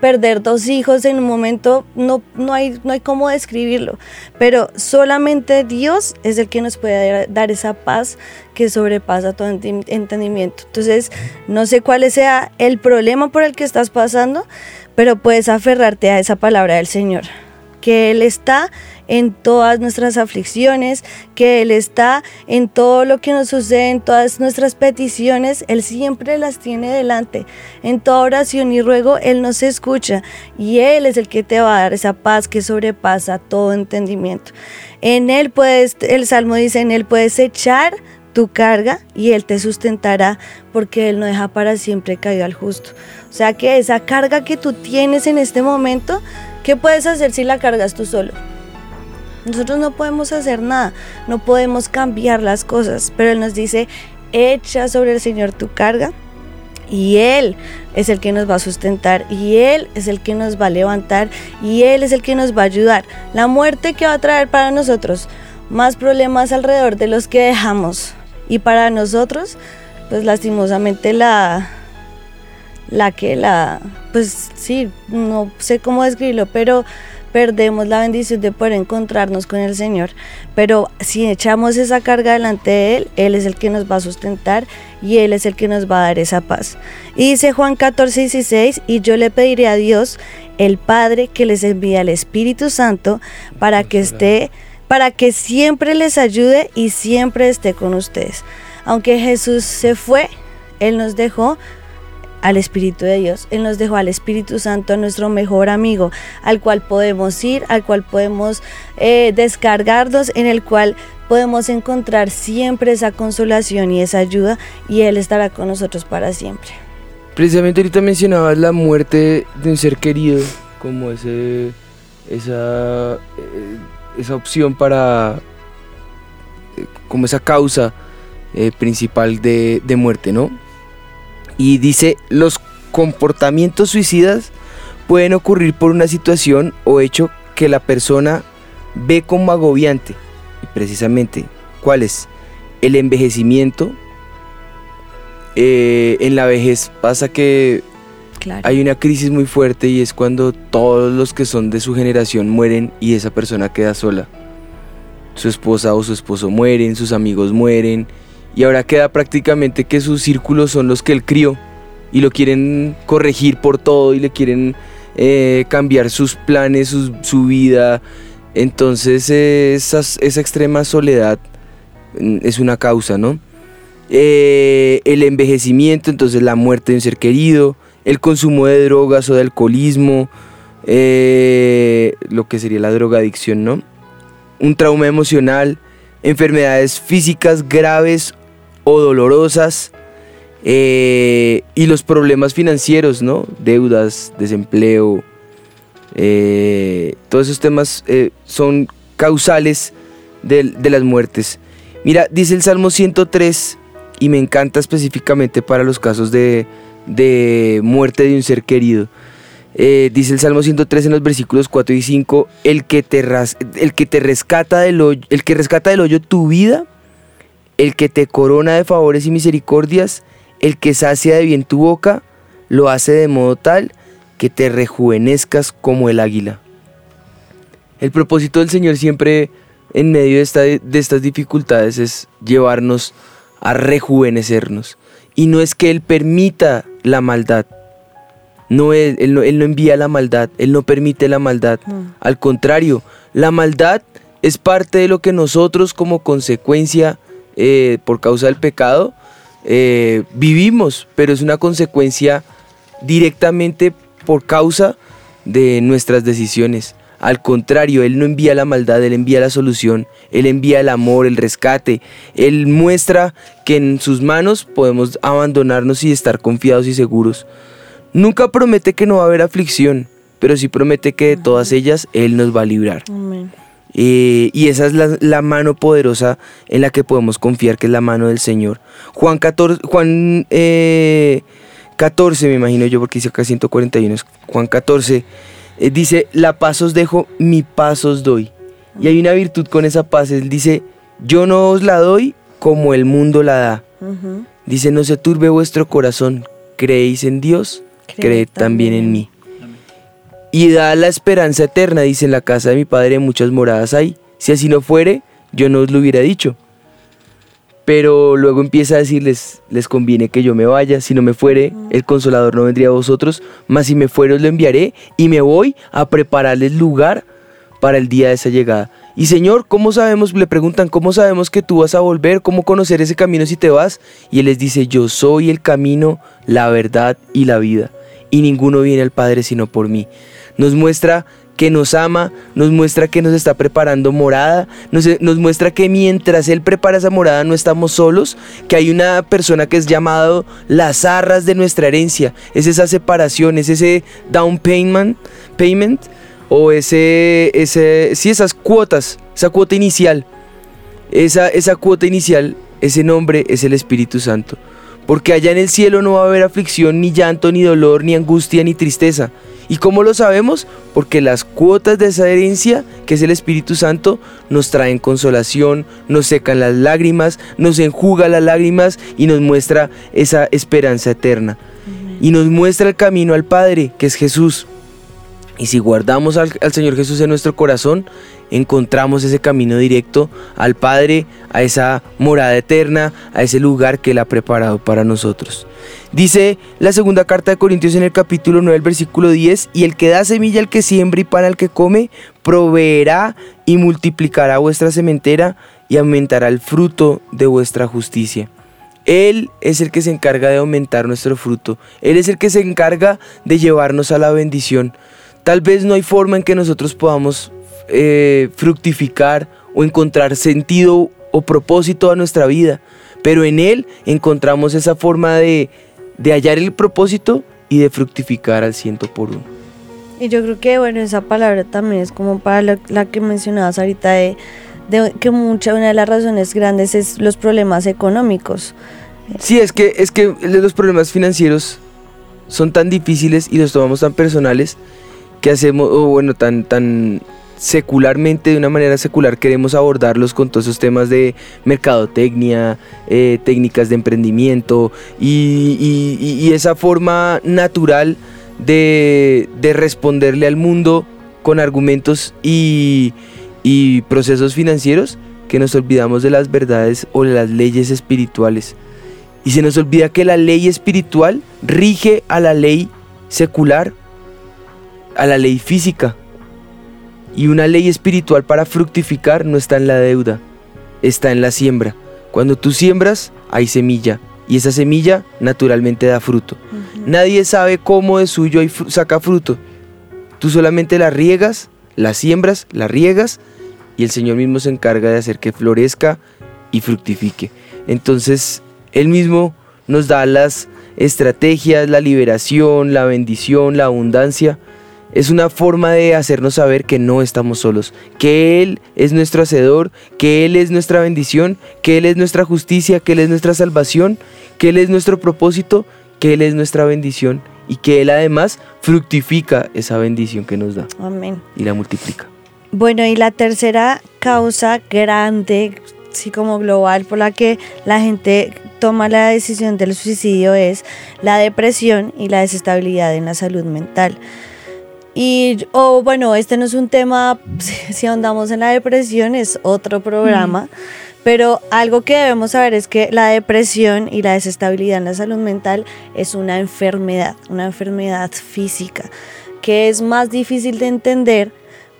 perder dos hijos en un momento no, no, hay, no hay cómo describirlo, pero solamente Dios es el que nos puede dar esa paz que sobrepasa todo entendimiento. Entonces, no sé cuál sea el problema por el que estás pasando, pero puedes aferrarte a esa palabra del Señor que Él está en todas nuestras aflicciones, que Él está en todo lo que nos sucede, en todas nuestras peticiones, Él siempre las tiene delante. En toda oración y ruego, Él nos escucha y Él es el que te va a dar esa paz que sobrepasa todo entendimiento. En Él puedes, el Salmo dice, en Él puedes echar tu carga y Él te sustentará porque Él no deja para siempre caído al justo. O sea que esa carga que tú tienes en este momento, ¿Qué puedes hacer si la cargas tú solo? Nosotros no podemos hacer nada, no podemos cambiar las cosas, pero Él nos dice, echa sobre el Señor tu carga y Él es el que nos va a sustentar y Él es el que nos va a levantar y Él es el que nos va a ayudar. La muerte que va a traer para nosotros más problemas alrededor de los que dejamos y para nosotros, pues lastimosamente la, la que la, pues sí, no sé cómo describirlo, pero perdemos la bendición de poder encontrarnos con el Señor. Pero si echamos esa carga delante de Él, Él es el que nos va a sustentar y Él es el que nos va a dar esa paz. Y dice Juan 14, 16, y yo le pediré a Dios, el Padre, que les envíe al Espíritu Santo para que esté, para que siempre les ayude y siempre esté con ustedes. Aunque Jesús se fue, Él nos dejó al Espíritu de Dios. Él nos dejó al Espíritu Santo, nuestro mejor amigo, al cual podemos ir, al cual podemos eh, descargarnos, en el cual podemos encontrar siempre esa consolación y esa ayuda y Él estará con nosotros para siempre. Precisamente ahorita mencionabas la muerte de un ser querido como ese, esa, eh, esa opción para, eh, como esa causa principal de, de muerte, ¿no? Y dice, los comportamientos suicidas pueden ocurrir por una situación o hecho que la persona ve como agobiante. Y precisamente, ¿cuál es? El envejecimiento. Eh, en la vejez pasa que hay una crisis muy fuerte y es cuando todos los que son de su generación mueren y esa persona queda sola. Su esposa o su esposo mueren, sus amigos mueren y ahora queda prácticamente que sus círculos son los que él crió y lo quieren corregir por todo y le quieren eh, cambiar sus planes, su, vida. Entonces esa, extrema soledad mm, es una causa, ¿no? Eh, el envejecimiento, entonces la muerte de un ser querido, el consumo de drogas o de alcoholismo, eh, lo que sería la drogadicción, ¿no? Un trauma emocional, enfermedades físicas graves o dolorosas eh, y los problemas financieros, ¿no? Deudas, desempleo, eh, todos esos temas eh, son causales de, las muertes. Mira, dice el Salmo 103 y me encanta específicamente para los casos de, muerte de un ser querido. dice el Salmo 103 en los versículos 4 y 5, el que te, el que te rescata del el que rescata del hoyo tu vida el que te corona de favores y misericordias, el que sacia de bien tu boca, lo hace de modo tal que te rejuvenezcas como el águila. El propósito del Señor siempre en medio de, estas dificultades es llevarnos a rejuvenecernos. Y no es que Él permita la maldad. No él, él no, él no envía la maldad, Él no permite la maldad. Al contrario, la maldad es parte de lo que nosotros como consecuencia, eh, por causa del pecado, eh, vivimos, pero es una consecuencia directamente por causa de nuestras decisiones. Al contrario, Él no envía la maldad, Él envía la solución, Él envía el amor, el rescate. Él muestra que en sus manos podemos abandonarnos y estar confiados y seguros. Nunca promete que no va a haber aflicción, pero sí promete que de todas ellas Él nos va a librar. Amén. Eh, y esa es la, la mano poderosa en la que podemos confiar, que es la mano del Señor. Juan 14, Juan, eh, 14 me imagino yo, porque dice acá 141, es Juan 14, eh, dice, la paz os dejo, mi paz os doy. Y hay una virtud con esa paz, él dice, yo no os la doy como el mundo la da. Dice, no se turbe vuestro corazón, creéis en Dios, Creed creed también en mí. Y da la esperanza eterna, dice, en la casa de mi padre muchas moradas hay. Si así no fuere, yo no os lo hubiera dicho. Pero luego empieza a decirles, les conviene que yo me vaya, si no me fuere, el consolador no vendría a vosotros, mas si me fuere os lo enviaré y me voy a prepararles lugar para el día de esa llegada. Y Señor, ¿cómo sabemos? Le preguntan, ¿cómo sabemos que tú vas a volver? ¿Cómo conocer ese camino si te vas? Y Él les dice, yo soy el camino, la verdad y la vida. Y ninguno viene al Padre sino por mí. Nos muestra que nos ama, nos muestra que nos está preparando morada, nos, muestra que mientras Él prepara esa morada no estamos solos, que hay una persona que es llamado las arras de nuestra herencia, es esa separación, es ese down payment, payment o ese, ese, sí, esas cuotas, esa cuota inicial, esa, esa cuota inicial, ese nombre es el Espíritu Santo. Porque allá en el cielo no va a haber aflicción, ni llanto, ni dolor, ni angustia, ni tristeza. ¿Y cómo lo sabemos? Porque las cuotas de esa herencia, que es el Espíritu Santo, nos traen consolación, nos secan las lágrimas, nos enjuga las lágrimas y nos muestra esa esperanza eterna. Y nos muestra el camino al Padre, que es Jesús. Y si guardamos al, al, Señor Jesús en nuestro corazón, encontramos ese camino directo al Padre, a esa morada eterna, a ese lugar que Él ha preparado para nosotros. Dice la segunda carta de Corintios en el capítulo 9, el versículo 10, y el que da semilla al que siembra y pan al que come, proveerá y multiplicará vuestra sementera y aumentará el fruto de vuestra justicia. Él es el que se encarga de aumentar nuestro fruto. Él es el que se encarga de llevarnos a la bendición. Tal vez no hay forma en que nosotros podamos eh, fructificar o encontrar sentido o propósito a nuestra vida, pero en Él encontramos esa forma de, de hallar el propósito y de fructificar al ciento por uno. Y yo creo que, bueno, esa palabra también es como para la, la que mencionabas ahorita de, de, que mucha, una de las razones grandes es los problemas económicos. Sí, es que, es que los problemas financieros son tan difíciles y los tomamos tan personales que hacemos, o bueno, tan, tan secularmente, de una manera secular, queremos abordarlos con todos esos temas de mercadotecnia, eh, técnicas de emprendimiento y, esa forma natural de, de, responderle al mundo con argumentos y, y procesos financieros que nos olvidamos de las verdades o de las leyes espirituales. Y se nos olvida que la ley espiritual rige a la ley secular a la ley física. Y una ley espiritual para fructificar no está en la deuda, está en la siembra. Cuando tú siembras, hay semilla. Y esa semilla naturalmente da fruto. Uh -huh. Nadie sabe cómo de suyo hay fr saca fruto. Tú solamente la riegas, la siembras, la riegas y el Señor mismo se encarga de hacer que florezca y fructifique. Entonces, Él mismo nos da las estrategias, la liberación, la bendición, la abundancia es una forma de hacernos saber que no estamos solos, que Él es nuestro hacedor, que Él es nuestra bendición, que Él es nuestra justicia, que Él es nuestra salvación, que Él es nuestro propósito, que Él es nuestra bendición y que Él además fructifica esa bendición que nos da. Amén. Y la multiplica. Bueno, y la tercera causa grande, sí como global, por la que la gente toma la decisión del suicidio es la depresión y la desestabilidad en la salud mental. Y, o bueno, este no es un tema, [laughs] si ahondamos en la depresión, es otro programa. Pero algo que debemos saber es que la depresión y la desestabilidad en la salud mental es una enfermedad, una enfermedad física, que es más difícil de entender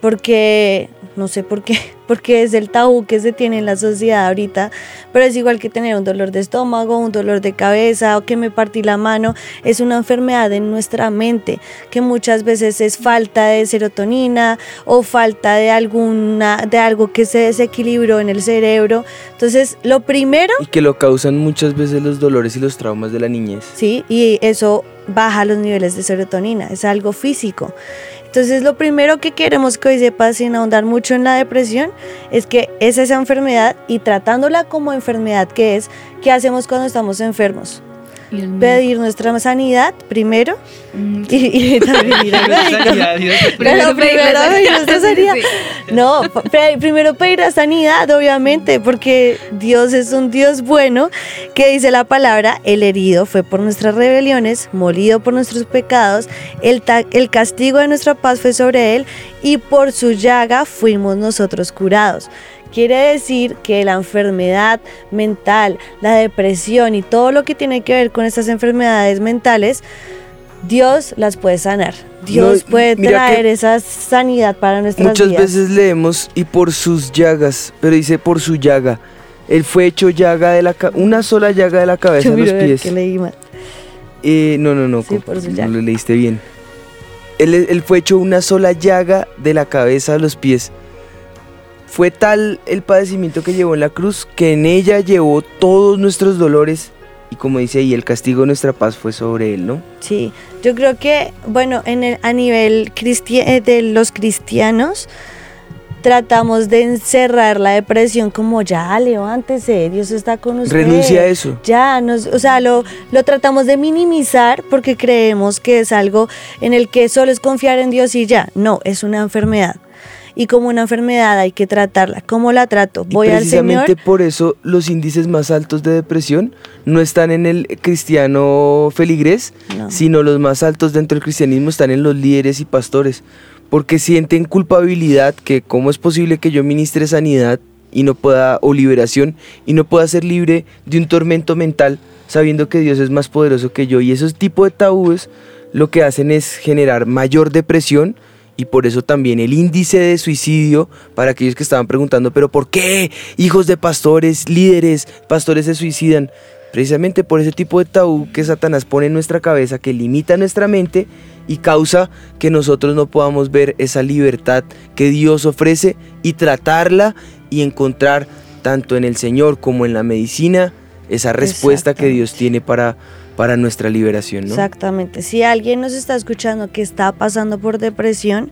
porque no sé por qué, [laughs] porque es el tabú que se tiene en la sociedad ahorita, pero es igual que tener un dolor de estómago, un dolor de cabeza o que me partí la mano, es una enfermedad en nuestra mente que muchas veces es falta de serotonina o falta de alguna de algo que se desequilibró en el cerebro. Entonces, lo primero y que lo causan muchas veces los dolores y los traumas de la niñez. Sí, y eso baja los niveles de serotonina, es algo físico. Entonces lo primero que queremos que hoy sepa sin ahondar mucho en la depresión es que es esa enfermedad y tratándola como enfermedad que es, ¿qué hacemos cuando estamos enfermos? Pedir nuestra sanidad primero mm, y, [laughs] también ir al médico. Pero primero pedir nuestra sanidad. No, primero pedir la sanidad, obviamente, porque Dios es un Dios bueno que dice la palabra, el herido fue por nuestras rebeliones, molido por nuestros pecados, el, el castigo de nuestra paz fue sobre él y por su llaga fuimos nosotros curados. Quiere decir que la enfermedad mental, la depresión y todo lo que tiene que ver con estas enfermedades mentales, Dios las puede sanar. Dios puede traer esa sanidad para nuestras muchas vidas. Muchas veces leemos y por sus llagas, pero dice por su llaga. Él fue hecho llaga de la una sola llaga de la cabeza a los pies. Que leí mal. Eh, no, no, no, no lo leíste bien. Él, él fue hecho una sola llaga de la cabeza a los pies. Fue tal el padecimiento que llevó en la cruz que en ella llevó todos nuestros dolores y como dice ahí, el castigo de nuestra paz fue sobre él, ¿no? Sí, yo creo que, bueno, en el, a nivel eh, de los cristianos, tratamos de encerrar la depresión como ya, levántese, Dios está con usted. Renuncia a eso. Ya, nos, o sea, lo, lo tratamos de minimizar porque creemos que es algo en el que solo es confiar en Dios y ya. No, es una enfermedad y como una enfermedad hay que tratarla. ¿Cómo la trato? Voy al Señor. Precisamente por eso los índices más altos de depresión no están en el cristiano feligrés, sino los más altos dentro del cristianismo están en los líderes y pastores, porque sienten culpabilidad que cómo es posible que yo ministre sanidad y no pueda o liberación y no pueda ser libre de un tormento mental sabiendo que Dios es más poderoso que yo y esos tipos de tabúes lo que hacen es generar mayor depresión y por eso también el índice de suicidio, para aquellos que estaban preguntando, pero ¿por qué hijos de pastores, líderes, pastores se suicidan? Precisamente por ese tipo de tabú que Satanás pone en nuestra cabeza, que limita nuestra mente y causa que nosotros no podamos ver esa libertad que Dios ofrece y tratarla y encontrar tanto en el Señor como en la medicina esa respuesta que Dios tiene para para nuestra liberación, ¿no? Exactamente. Si alguien nos está escuchando que está pasando por depresión,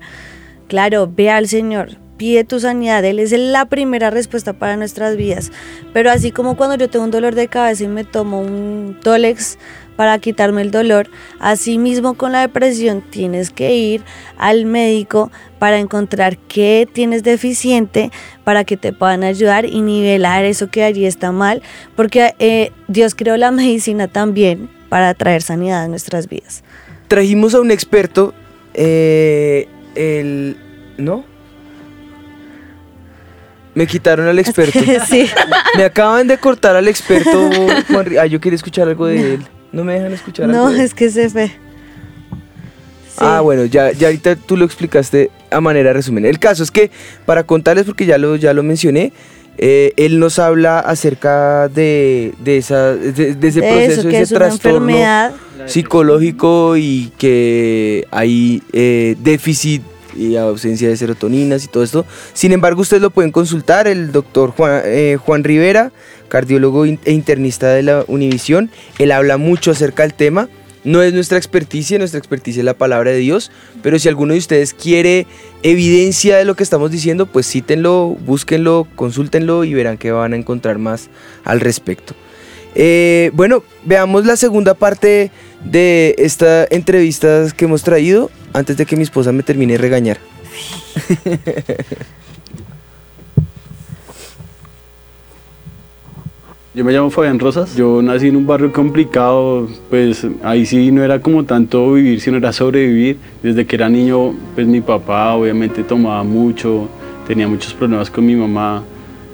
claro, ve al Señor, pide tu sanidad, Él es la primera respuesta para nuestras vidas. Pero así como cuando yo tengo un dolor de cabeza y me tomo un Tolex para quitarme el dolor, así mismo con la depresión tienes que ir al médico para encontrar qué tienes deficiente para que te puedan ayudar y nivelar eso que allí está mal, porque eh, Dios creó la medicina también para traer sanidad a nuestras vidas. Trajimos a un experto, eh, el... ¿No? Me quitaron al experto. [laughs] sí. Me acaban de cortar al experto. Ah, yo quería escuchar algo de él. No me dejan escuchar no, algo. No, es que se fue. Ah, bueno, ya, ya ahorita tú lo explicaste a manera resumen. El caso es que, para contarles, porque ya lo, ya lo mencioné, eh, él nos habla acerca de, esa, de, ese proceso, de ese trastorno psicológico y que hay eh, déficit y ausencia de serotoninas y todo esto. Sin embargo, ustedes lo pueden consultar, el doctor Juan, eh, Juan Rivera, cardiólogo e internista de la Univisión, él habla mucho acerca del tema. No es nuestra experticia, nuestra experticia es la palabra de Dios, pero si alguno de ustedes quiere evidencia de lo que estamos diciendo, pues cítenlo, búsquenlo, consúltenlo y verán que van a encontrar más al respecto. Eh, bueno, veamos la segunda parte de esta entrevista que hemos traído antes de que mi esposa me termine de regañar. [laughs] Yo me llamo Fabián Rosas, yo nací en un barrio complicado, pues ahí sí no era como tanto vivir, sino era sobrevivir. Desde que era niño, pues mi papá obviamente tomaba mucho, tenía muchos problemas con mi mamá.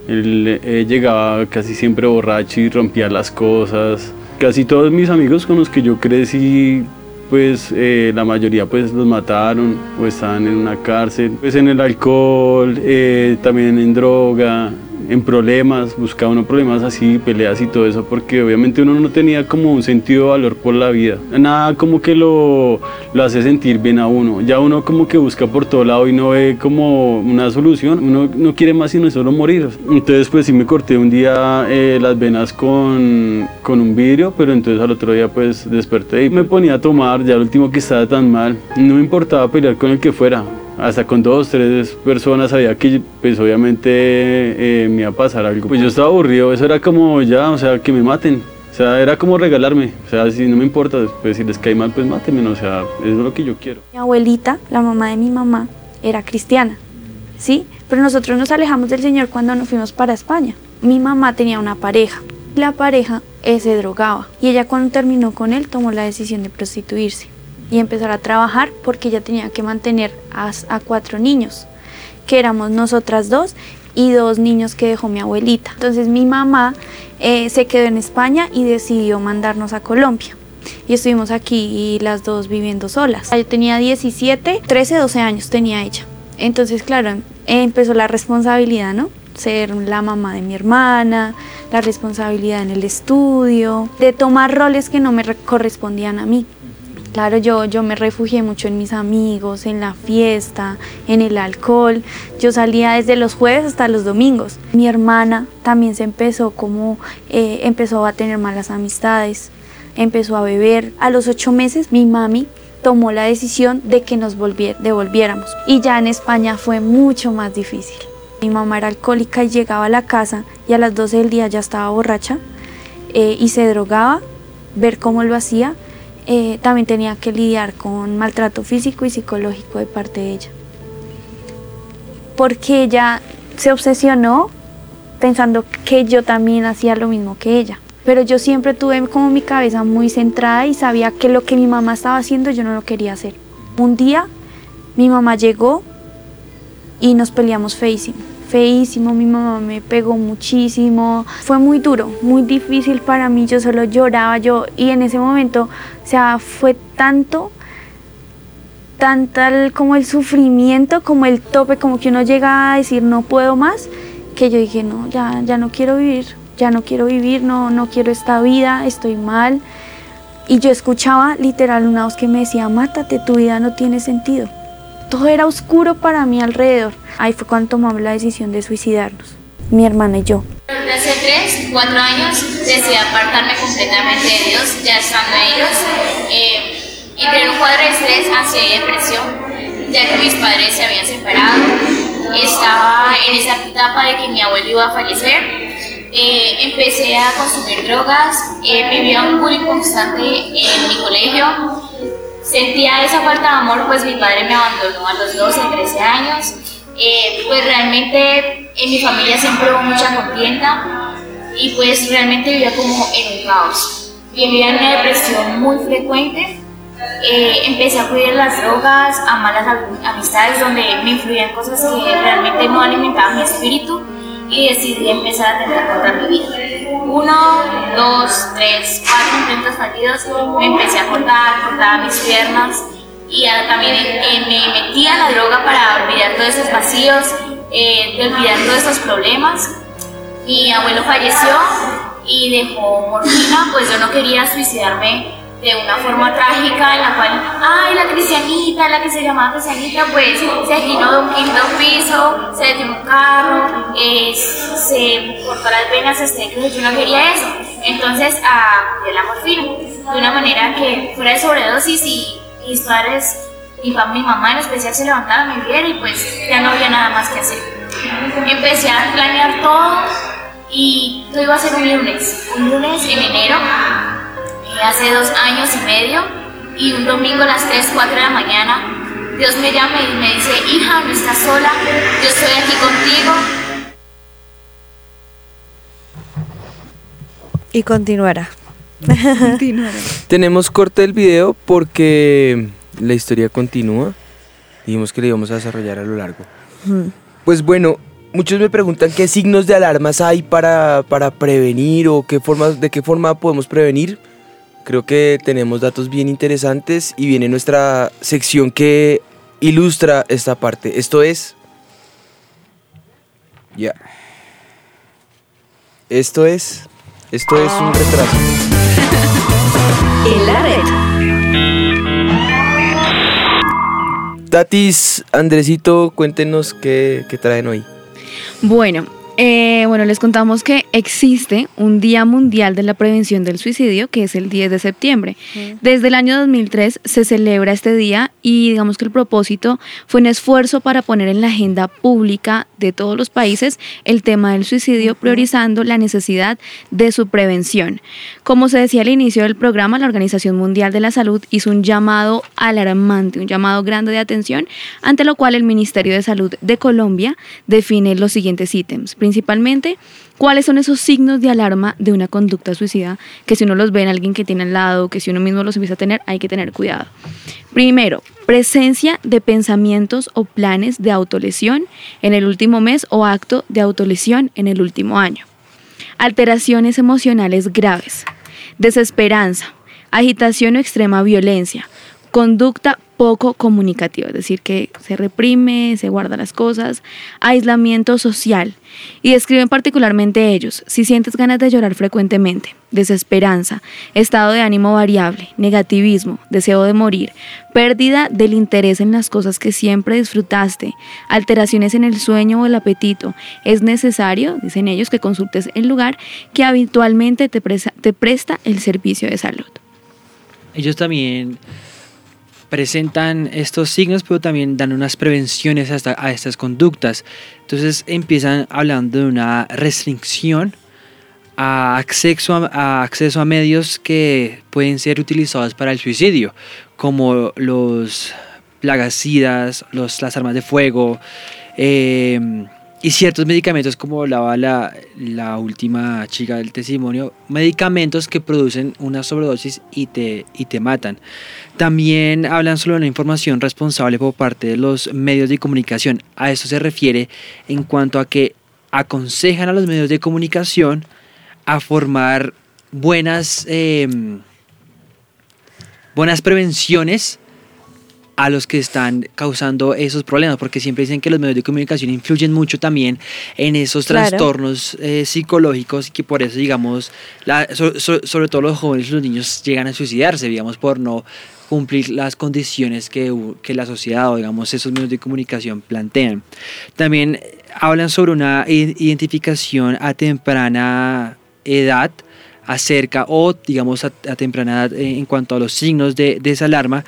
Él eh, llegaba casi siempre borracho y rompía las cosas. Casi todos mis amigos con los que yo crecí, pues eh, la mayoría pues los mataron o estaban en una cárcel. Pues en el alcohol, eh, también en droga, en problemas, buscaba problemas así, peleas y todo eso, porque obviamente uno no tenía como un sentido de valor por la vida. Nada como que lo, lo hace sentir bien a uno. Ya uno como que busca por todo lado y no ve como una solución. Uno no quiere más sino solo morir. Entonces pues sí me corté un día eh, las venas con, con un vidrio, pero entonces al otro día pues desperté y me ponía a tomar, ya el último que estaba tan mal. No me importaba pelear con el que fuera hasta con dos, tres personas sabía que pues obviamente eh, me iba a pasar algo. Pues yo estaba aburrido, eso era como ya, o sea, que me maten. O sea, era como regalarme. O sea, si no me importa, pues si les cae mal, pues mátenme. O sea, es lo que yo quiero. Mi abuelita, la mamá de mi mamá, era cristiana, ¿sí? Pero nosotros nos alejamos del Señor cuando nos fuimos para España. Mi mamá tenía una pareja. La pareja se drogaba. Y ella cuando terminó con él tomó la decisión de prostituirse y empezar a trabajar porque ella tenía que mantener a, cuatro niños, que éramos nosotras dos y dos niños que dejó mi abuelita. Entonces mi mamá eh, se quedó en España y decidió mandarnos a Colombia. Y estuvimos aquí las dos viviendo solas. Yo tenía 17, 13, 12 años tenía ella. Entonces, claro, empezó la responsabilidad, ¿no? Ser la mamá de mi hermana, la responsabilidad en el estudio, de tomar roles que no me correspondían a mí. Claro, yo, yo me refugié mucho en mis amigos, en la fiesta, en el alcohol. Yo salía desde los jueves hasta los domingos. Mi hermana también se empezó como, eh, empezó a tener malas amistades, empezó a beber. A los ocho meses mi mami tomó la decisión de que nos devolviéramos. Y ya en España fue mucho más difícil. Mi mamá era alcohólica y llegaba a la casa y a las 12 del día ya estaba borracha eh, y se drogaba, ver cómo lo hacía eh, también tenía que lidiar con maltrato físico y psicológico de parte de ella. Porque ella se obsesionó pensando que yo también hacía lo mismo que ella. Pero yo siempre tuve como mi cabeza muy centrada y sabía que lo que mi mamá estaba haciendo yo no lo quería hacer. Un día mi mamá llegó y nos peleamos feísimo feísimo, mi mamá me pegó muchísimo, fue muy duro, muy difícil para mí, yo solo lloraba, yo y en ese momento, o sea, fue tanto, tanto como el sufrimiento, como el tope, como que uno llega a decir no puedo más, que yo dije no, ya, ya no quiero vivir, ya no quiero vivir, no, no quiero esta vida, estoy mal. Y yo escuchaba literal una voz que me decía, mátate, tu vida no tiene sentido. Todo era oscuro para mí alrededor. Ahí fue cuando tomamos la decisión de suicidarnos, mi hermana y yo. Hace tres, cuatro años decidí apartarme completamente de Dios, ya estando ellos. Eh, entré en un cuadro de estrés, ansiedad depresión, ya que mis padres se habían separado. Estaba en esa etapa de que mi abuelo iba a fallecer. Eh, empecé a consumir drogas, eh, vivía un bullying constante en mi colegio, sentía esa falta de amor, pues mi padre me abandonó a los 12, 13 años. Eh, pues realmente en mi familia siempre hubo mucha contienda y pues realmente vivía como en un caos. Vivía en una depresión muy frecuente. Eh, empecé a cuidar las drogas, a malas amistades donde me influían cosas que realmente no alimentaban mi espíritu y decidí empezar a atentar contra mi vida. Uno, dos, tres, cuatro intentos fallidos, me empecé a cortar, cortaba mis piernas y también eh, me metí a la droga para olvidar todos esos vacíos, eh, olvidar todos esos problemas. Mi abuelo falleció y dejó morfina, pues yo no quería suicidarme de una forma trágica en la cual, ay, la cristianita, la que se llamaba cristianita, pues se aginó de un quinto piso, se detuvo un carro, se cortó las venas este, yo no quería eso. Entonces, a de la morfina, de una manera que fuera de sobredosis y mis padres, mi, mi mamá en especial se levantaron, me vieron y pues ya no había nada más que hacer. Empecé a planear todo y todo iba a ser un lunes, un lunes en enero hace dos años y medio y un domingo a las 3, 4 de la mañana Dios me llama y me dice, hija, no estás sola, yo estoy aquí contigo. Y continuará. [laughs] Tenemos corte del video porque la historia continúa. Dijimos que le íbamos a desarrollar a lo largo. Pues bueno, muchos me preguntan qué signos de alarmas hay para, para prevenir o qué formas, de qué forma podemos prevenir. Creo que tenemos datos bien interesantes y viene nuestra sección que ilustra esta parte. Esto es... Ya. Esto es... Esto es un retraso. En la red. Tatis, Andresito, cuéntenos qué, qué traen hoy. Bueno, eh, bueno, les contamos que existe un Día Mundial de la Prevención del Suicidio, que es el 10 de septiembre. Desde el año 2003 se celebra este día y digamos que el propósito fue un esfuerzo para poner en la agenda pública de todos los países el tema del suicidio, priorizando la necesidad de su prevención. Como se decía al inicio del programa, la Organización Mundial de la Salud hizo un llamado alarmante, un llamado grande de atención, ante lo cual el Ministerio de Salud de Colombia define los siguientes ítems. Principalmente, cuáles son esos signos de alarma de una conducta suicida, que si uno los ve en alguien que tiene al lado, que si uno mismo los empieza a tener, hay que tener cuidado. Primero, presencia de pensamientos o planes de autolesión en el último mes o acto de autolesión en el último año. Alteraciones emocionales graves, desesperanza, agitación o extrema violencia, conducta poco comunicativa, es decir, que se reprime, se guarda las cosas, aislamiento social. Y describen particularmente ellos, si sientes ganas de llorar frecuentemente, desesperanza, estado de ánimo variable, negativismo, deseo de morir, pérdida del interés en las cosas que siempre disfrutaste, alteraciones en el sueño o el apetito, es necesario, dicen ellos, que consultes el lugar que habitualmente te, presa- te presta el servicio de salud. Ellos también presentan estos signos, pero también dan unas prevenciones a, esta- a estas conductas. Entonces empiezan hablando de una restricción a acceso a, acceso a medios que pueden ser utilizados para el suicidio, como los plagicidas, los, las armas de fuego eh, y ciertos medicamentos, como hablaba la, la última chica del testimonio, medicamentos que producen una sobredosis y te, y te matan. También hablan sobre una información responsable por parte de los medios de comunicación. A eso se refiere en cuanto a que aconsejan a los medios de comunicación a formar buenas, eh, buenas prevenciones a los que están causando esos problemas, porque siempre dicen que los medios de comunicación influyen mucho también en esos Claro. trastornos eh, psicológicos y que por eso, digamos, la- so- so- sobre todo los jóvenes y los niños llegan a suicidarse, digamos, por no cumplir las condiciones que, que la sociedad o, digamos, esos medios de comunicación plantean. También hablan sobre una identificación a temprana edad acerca o digamos a, a temprana edad eh, en cuanto a los signos de, de esa alarma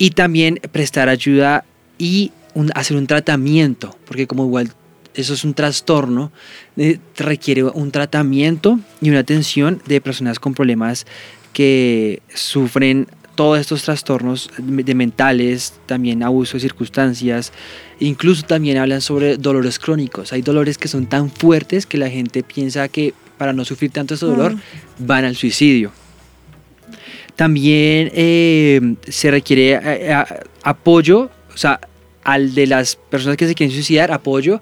y también prestar ayuda y un- hacer un tratamiento porque como igual eso es un trastorno eh, requiere un tratamiento y una atención de personas con problemas que sufren todos estos trastornos de mentales, también abuso de circunstancias, incluso también hablan sobre dolores crónicos. Hay dolores que son tan fuertes que la gente piensa que para no sufrir tanto ese dolor van al suicidio. También eh, se requiere eh, a- apoyo, o sea, al de las personas que se quieren suicidar, apoyo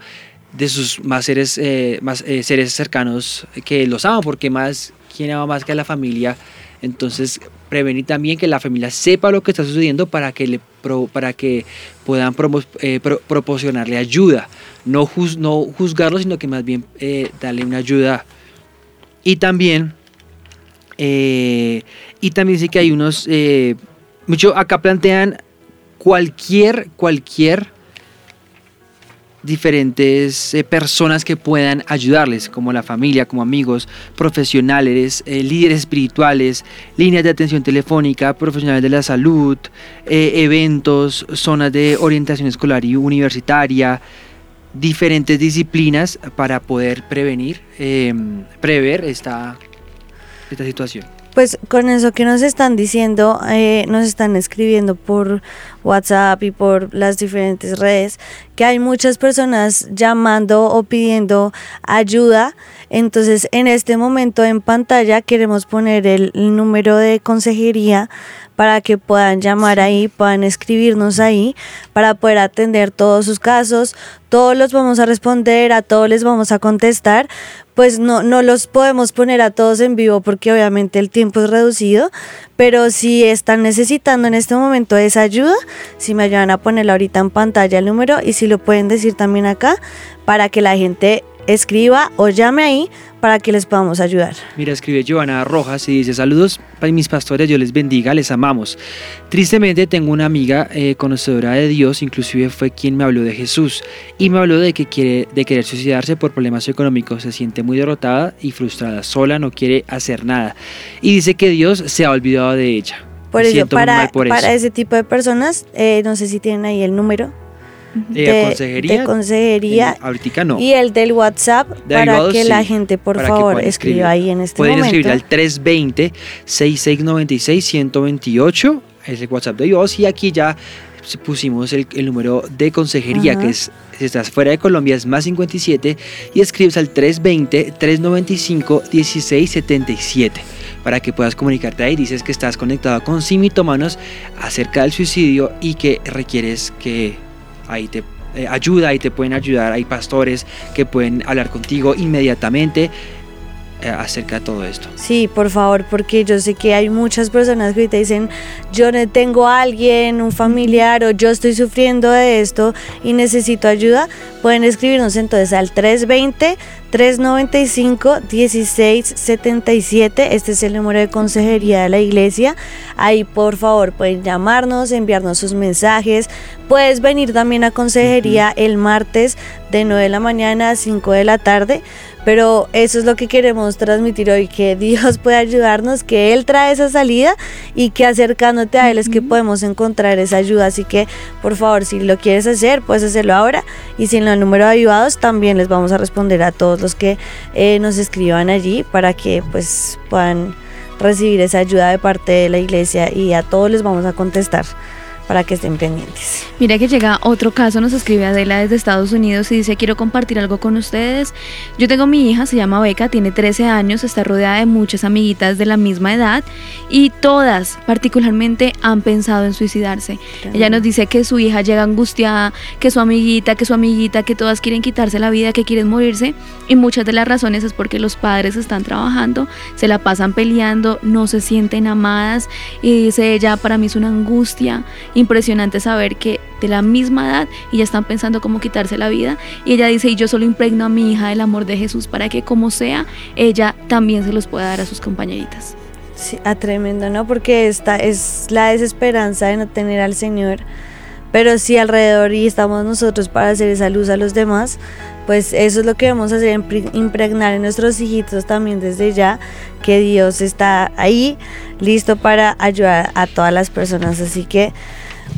de sus más seres, eh, más, eh, seres cercanos que los aman, porque más, ¿quién ama más que la familia? Entonces, prevenir también que la familia sepa lo que está sucediendo para que, le pro- para que puedan eh, proporcionarle ayuda. No, juz- no juzgarlo, sino que más bien eh, darle una ayuda. Y también, eh, y también sí que hay unos, eh, mucho, acá plantean cualquier, cualquier diferentes eh, personas que puedan ayudarles, como la familia, como amigos, profesionales, líderes espirituales, líneas de atención telefónica, profesionales de la salud, eventos, zonas de orientación escolar y universitaria, diferentes disciplinas para poder prevenir, eh, prever esta, pues con eso que nos están diciendo, eh, nos están escribiendo por WhatsApp y por las diferentes redes, que hay muchas personas llamando o pidiendo ayuda. Entonces, en este momento en pantalla queremos poner el, número de consejería para que puedan llamar ahí, puedan escribirnos ahí, para poder atender todos sus casos. Todos los vamos a responder, a todos les vamos a contestar. Pues no, no los podemos poner a todos en vivo porque obviamente el tiempo es reducido, pero si están necesitando en este momento esa ayuda, si me ayudan a ponerla ahorita en pantalla el número y si lo pueden decir también acá para que la gente escriba o llame ahí para que les podamos ayudar. Mira, escribe Giovanna Rojas y dice, saludos para mis pastores, Dios les bendiga, les amamos. Tristemente tengo una amiga eh, conocedora de Dios, inclusive fue quien me habló de Jesús y me habló de que quiere de querer suicidarse por problemas económicos, se siente muy derrotada y frustrada, sola, no quiere hacer nada y dice que Dios se ha olvidado de ella. Por ello, para, por para ese tipo de personas, eh, no sé si tienen ahí el número De consejería, de consejería eh, ahorita no. y el del WhatsApp De para que la gente por favor escriba ahí en este Pueden momento. escribir al 320-6696-128, es el WhatsApp de Dios, y aquí ya pusimos el, el número de consejería, Ajá. que es, si estás fuera de Colombia, es más 57, y escribes al 320-395-1677 para que puedas comunicarte ahí. Dices que estás conectado con Simitómanos acerca del suicidio y que requieres que ahí te eh, ayuda y te pueden ayudar. Hay pastores que pueden hablar contigo inmediatamente acerca de todo esto. Sí, por favor, porque yo sé que hay muchas personas que ahorita dicen, yo no tengo a alguien, un familiar o yo estoy sufriendo de esto y necesito ayuda. Pueden escribirnos entonces al 320-395-1677. Este es el número de consejería de la iglesia. Ahí por favor pueden llamarnos, enviarnos sus mensajes. Puedes venir también a consejería el martes de 9 de la mañana a 5 de la tarde. Pero eso es lo que queremos transmitir hoy, que Dios puede ayudarnos, que Él trae esa salida y que acercándote a Él es que podemos encontrar esa ayuda. Así que, por favor, si lo quieres hacer, puedes hacerlo ahora. Y si en el número de ayudados, también les vamos a responder a todos los que eh, nos escriban allí para que pues puedan recibir esa ayuda de parte de la iglesia y a todos les vamos a contestar para que estén pendientes. Mira que llega otro caso, nos escribe Adela desde Estados Unidos y dice, quiero compartir algo con ustedes. Yo tengo mi hija, se llama Beca, tiene 13 años, está rodeada de muchas amiguitas de la misma edad y todas particularmente han pensado en suicidarse. Ella nos dice que su hija llega angustiada, que su amiguita, que su amiguita, que todas quieren quitarse la vida, que quieren morirse y muchas de las razones es porque los padres están trabajando, se la pasan peleando, no se sienten amadas y dice ella, para mí es una angustia impresionante saber que de la misma edad y ya están pensando cómo quitarse la vida y ella dice y yo solo impregno a mi hija del amor de Jesús para que como sea ella también se los pueda dar a sus compañeritas. Sí, a tremendo, ¿no? Porque esta es la desesperanza de no tener al Señor. Pero si alrededor y estamos nosotros para hacer esa luz a los demás, pues eso es lo que a hacer, impre- impregnar en nuestros hijitos también desde ya, que Dios está ahí, listo para ayudar a todas las personas. Así que,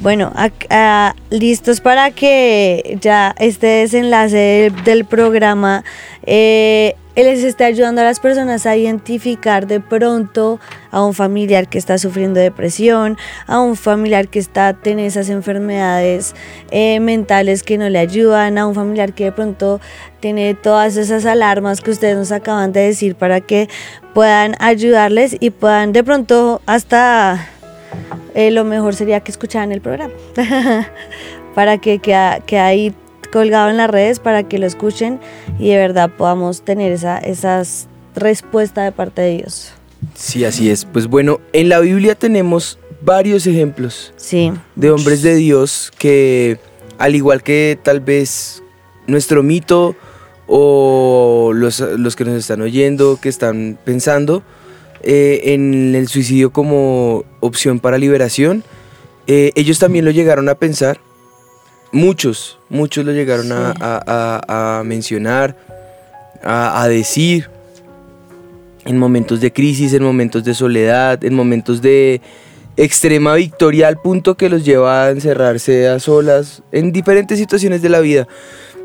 bueno, ah, listos para que ya este desenlace del, programa eh, les esté ayudando a las personas a identificar de pronto a un familiar que está sufriendo depresión, a un familiar que está tiene esas enfermedades eh, mentales que no le ayudan, a un familiar que de pronto tiene todas esas alarmas que ustedes nos acaban de decir para que puedan ayudarles y puedan de pronto hasta eh, lo mejor sería que escucharan el programa [laughs] para que que ahí colgado en las redes para que lo escuchen y de verdad podamos tener esa esas respuesta de parte de Dios. Sí, así es. Pues bueno, en la Biblia tenemos varios ejemplos Sí. de hombres de Dios que, al igual que tal vez nuestro mito o los, los que nos están oyendo, que están pensando eh, en el suicidio como opción para liberación, eh, ellos también lo llegaron a pensar. Muchos, muchos lo llegaron a, Sí. a- a- a mencionar, a, a decir en momentos de crisis, en momentos de soledad, en momentos de extrema victoria al punto que los lleva a encerrarse a solas en diferentes situaciones de la vida.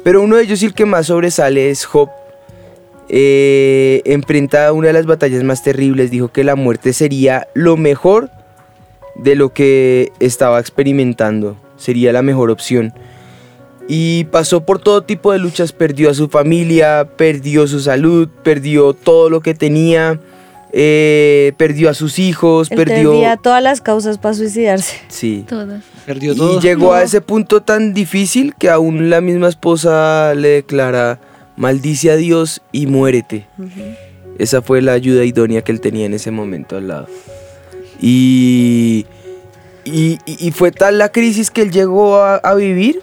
Pero uno de ellos y el que más sobresale es Job. Eh, enfrenta una de las batallas más terribles, dijo que la muerte sería lo mejor de lo que estaba experimentando, sería la mejor opción. Y pasó por todo tipo de luchas, perdió a su familia, perdió su salud, perdió todo lo que tenía, eh, perdió a sus hijos, Él perdió... perdía todas las causas para suicidarse. Sí. Todas. Perdió Y todo. llegó a ese punto tan difícil que aún la misma esposa le declara, maldice a Dios y muérete. Esa fue la ayuda idónea que él tenía en ese momento al lado. Y, y, y- y fue tal la crisis que él llegó a, a vivir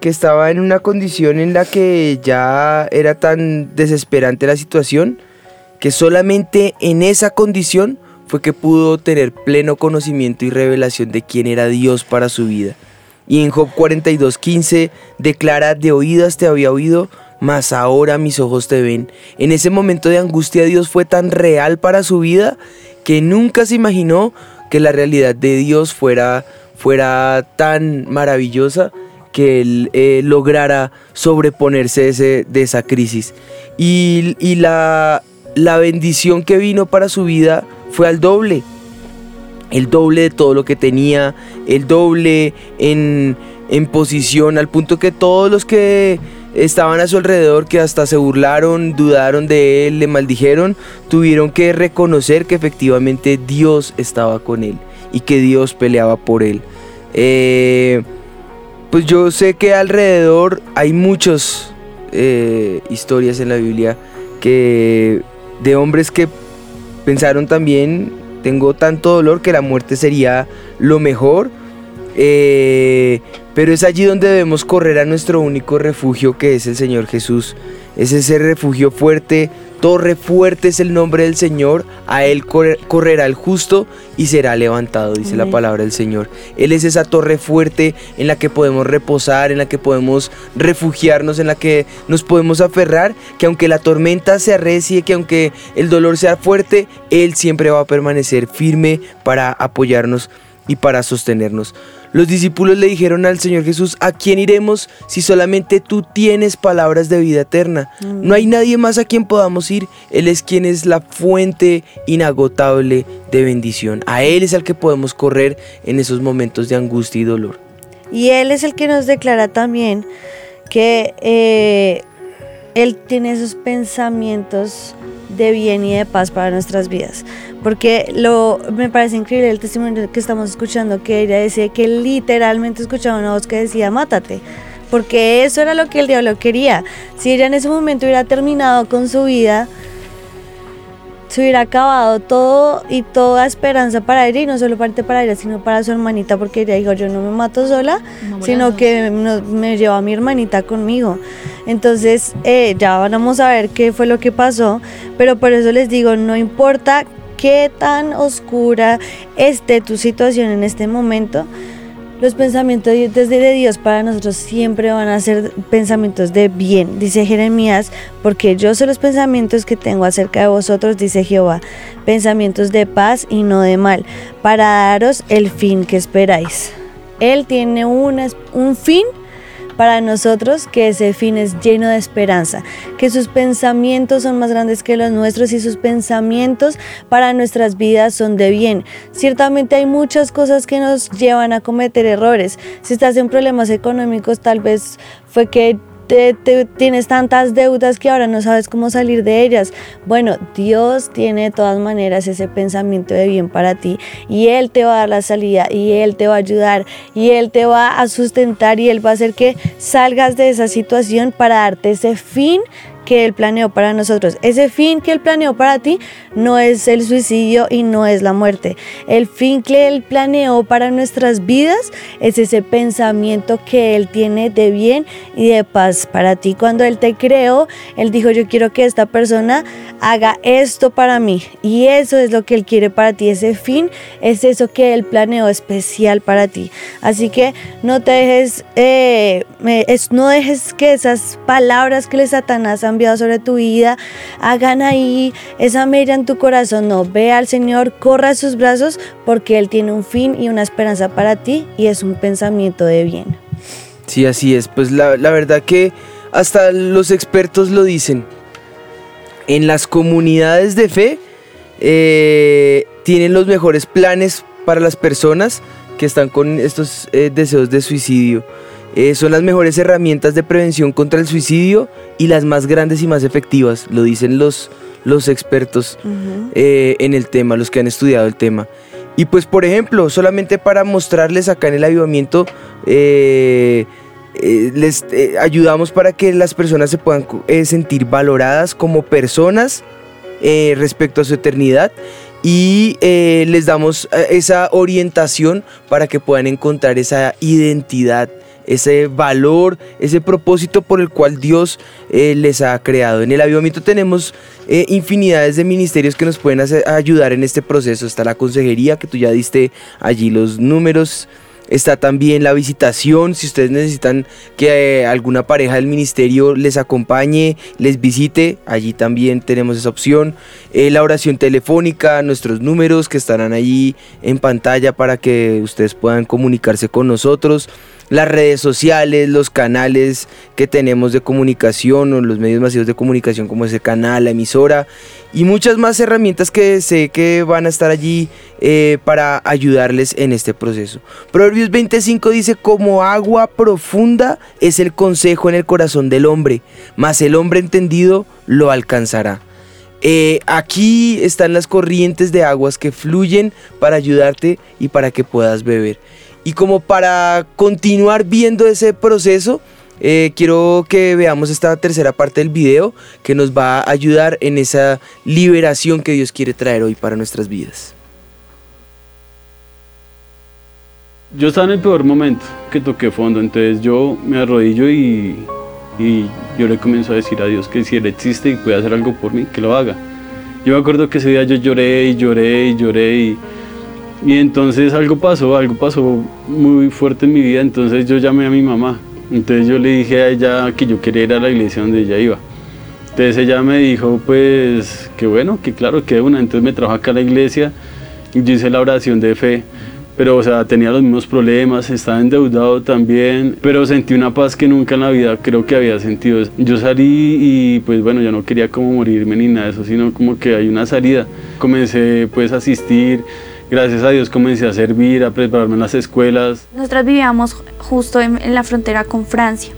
que estaba en una condición en la que ya era tan desesperante la situación que solamente en esa condición fue que pudo tener pleno conocimiento y revelación de quién era Dios para su vida. Y en Job 42:15 declara, de oídas te había oído, mas ahora mis ojos te ven. En ese momento de angustia Dios fue tan real para su vida que nunca se imaginó que la realidad de Dios fuera, fuera tan maravillosa que él eh, lograra sobreponerse de, esa crisis. Y, y la, la bendición que vino para su vida fue al doble. El doble de todo lo que tenía, el doble en, en posición, al punto que todos los que estaban a su alrededor, que hasta se burlaron, dudaron de él, le maldijeron, tuvieron que reconocer que efectivamente Dios estaba con él y que Dios peleaba por él. Eh, pues yo sé que alrededor hay muchas eh, historias en la Biblia que de hombres que pensaron también, tengo tanto dolor que la muerte sería lo mejor, eh, pero es allí donde debemos correr a nuestro único refugio que es el Señor Jesús. Es ese refugio fuerte, torre fuerte es el nombre del Señor, a Él corre- correrá el justo y será levantado, dice la palabra del Señor. Él es esa torre fuerte en la que podemos reposar, en la que podemos refugiarnos, en la que nos podemos aferrar, que aunque la tormenta se arrecie, que aunque el dolor sea fuerte, Él siempre va a permanecer firme para apoyarnos y para sostenernos. Los discípulos le dijeron al Señor Jesús, ¿a quién iremos si solamente tú tienes palabras de vida eterna? No hay nadie más a quien podamos ir. Él es quien es la fuente inagotable de bendición. A Él es al que podemos correr en esos momentos de angustia y dolor. Y Él es el que nos declara también que eh, Él tiene esos pensamientos de bien y de paz para nuestras vidas. Porque lo, me parece increíble el testimonio que estamos escuchando, que ella decía que literalmente escuchaba una voz que decía, mátate. Porque eso era lo que el diablo quería. Si ella en ese momento hubiera terminado con su vida, se hubiera acabado todo y toda esperanza para ella y no solo parte para ella sino para su hermanita porque ella dijo yo no me mato sola No, sino que me llevo a mi hermanita conmigo entonces eh, ya vamos a ver qué fue lo que pasó pero por eso les digo no importa qué tan oscura esté tu situación en este momento los pensamientos de- Dios para nosotros siempre van a ser pensamientos de bien, dice Jeremías, porque yo sé los pensamientos que tengo acerca de vosotros, dice Jehová, pensamientos de paz y no de mal, para daros el fin que esperáis. Él tiene un fin para nosotros que ese fin es lleno de esperanza, que sus pensamientos son más grandes que los nuestros y sus pensamientos para nuestras vidas son de bien. Ciertamente hay muchas cosas que nos llevan a cometer errores. Si estás en problemas económicos, tal vez fue que te- tienes tantas deudas que ahora no sabes cómo salir de ellas. Bueno, Dios tiene de todas maneras ese pensamiento de bien para ti y Él te va a dar la salida y Él te va a ayudar y Él te va a sustentar y Él va a hacer que salgas de esa situación para darte ese fin que Él planeó para nosotros. Ese fin que Él planeó para ti no es el suicidio y no es la muerte. El fin que Él planeó para nuestras vidas es ese pensamiento que Él tiene de bien y de paz para ti. Cuando Él te creó, Él dijo, yo quiero que esta persona haga esto para mí. Y eso es lo que Él quiere para ti. Ese fin es eso que Él planeó especial para ti. Así que no te dejes, eh, es- no dejes que esas palabras que el Satanás ha sobre tu vida hagan ahí esa mella en tu corazón. No, ve al Señor, corra a sus brazos porque Él tiene un fin y una esperanza para ti y es un pensamiento de bien. Sí, así es. Pues la, la verdad que hasta los expertos lo dicen. en las comunidades de fe eh, tienen los mejores planes para las personas que están con estos eh, deseos de suicidio. Eh, son las mejores herramientas de prevención contra el suicidio y las más grandes y más efectivas, lo dicen los, los expertos eh, en el tema, los que han estudiado el tema. Y pues por ejemplo, solamente para mostrarles acá en el avivamiento, eh, eh, les eh, ayudamos para que las personas se puedan sentir valoradas como personas respecto a su eternidad y les damos esa orientación para que puedan encontrar esa identidad, ese valor, ese propósito por el cual Dios eh, les ha creado. En el avivamiento tenemos eh, infinidades de ministerios que nos pueden ayudar en este proceso. Está la consejería, que tú ya diste allí los números. Está también la visitación, si ustedes necesitan que eh, alguna pareja del ministerio les acompañe, les visite, allí también tenemos esa opción. La oración telefónica, nuestros números que estarán allí en pantalla para que ustedes puedan comunicarse con nosotros. Las redes sociales, los canales que tenemos de comunicación o los medios masivos de comunicación como ese canal, la emisora y muchas más herramientas que sé que van a estar allí eh, para ayudarles en este proceso. Proverbios 25 dice, como agua profunda es el consejo en el corazón del hombre, mas el hombre entendido lo alcanzará. Eh, aquí están las corrientes de aguas que fluyen para ayudarte y para que puedas beber. Y como para continuar viendo ese proceso, eh, quiero que veamos esta tercera parte del video que nos va a ayudar en esa liberación que Dios quiere traer hoy para nuestras vidas. Yo estaba en el peor momento que toqué fondo, entonces yo me arrodillo y, y yo le comienzo a decir a Dios que si Él existe y puede hacer algo por mí, que lo haga. Yo me acuerdo que ese día yo lloré y lloré y lloré y, y entonces algo pasó, algo pasó muy fuerte en mi vida, entonces yo llamé a mi mamá, entonces yo le dije a ella que yo quería ir a la iglesia donde ella iba. Entonces ella me dijo pues que bueno, que claro, que una, entonces me trajo acá a la iglesia y yo hice la oración de fe pero o sea, tenía los mismos problemas, estaba endeudado también, pero sentí una paz que nunca en la vida creo que había sentido. Yo salí y pues bueno, yo no quería como morirme ni nada de eso, sino como que hay una salida. Comencé pues a asistir, gracias a Dios comencé a servir, a prepararme en las escuelas. Nosotros vivíamos justo en, en la frontera con Francia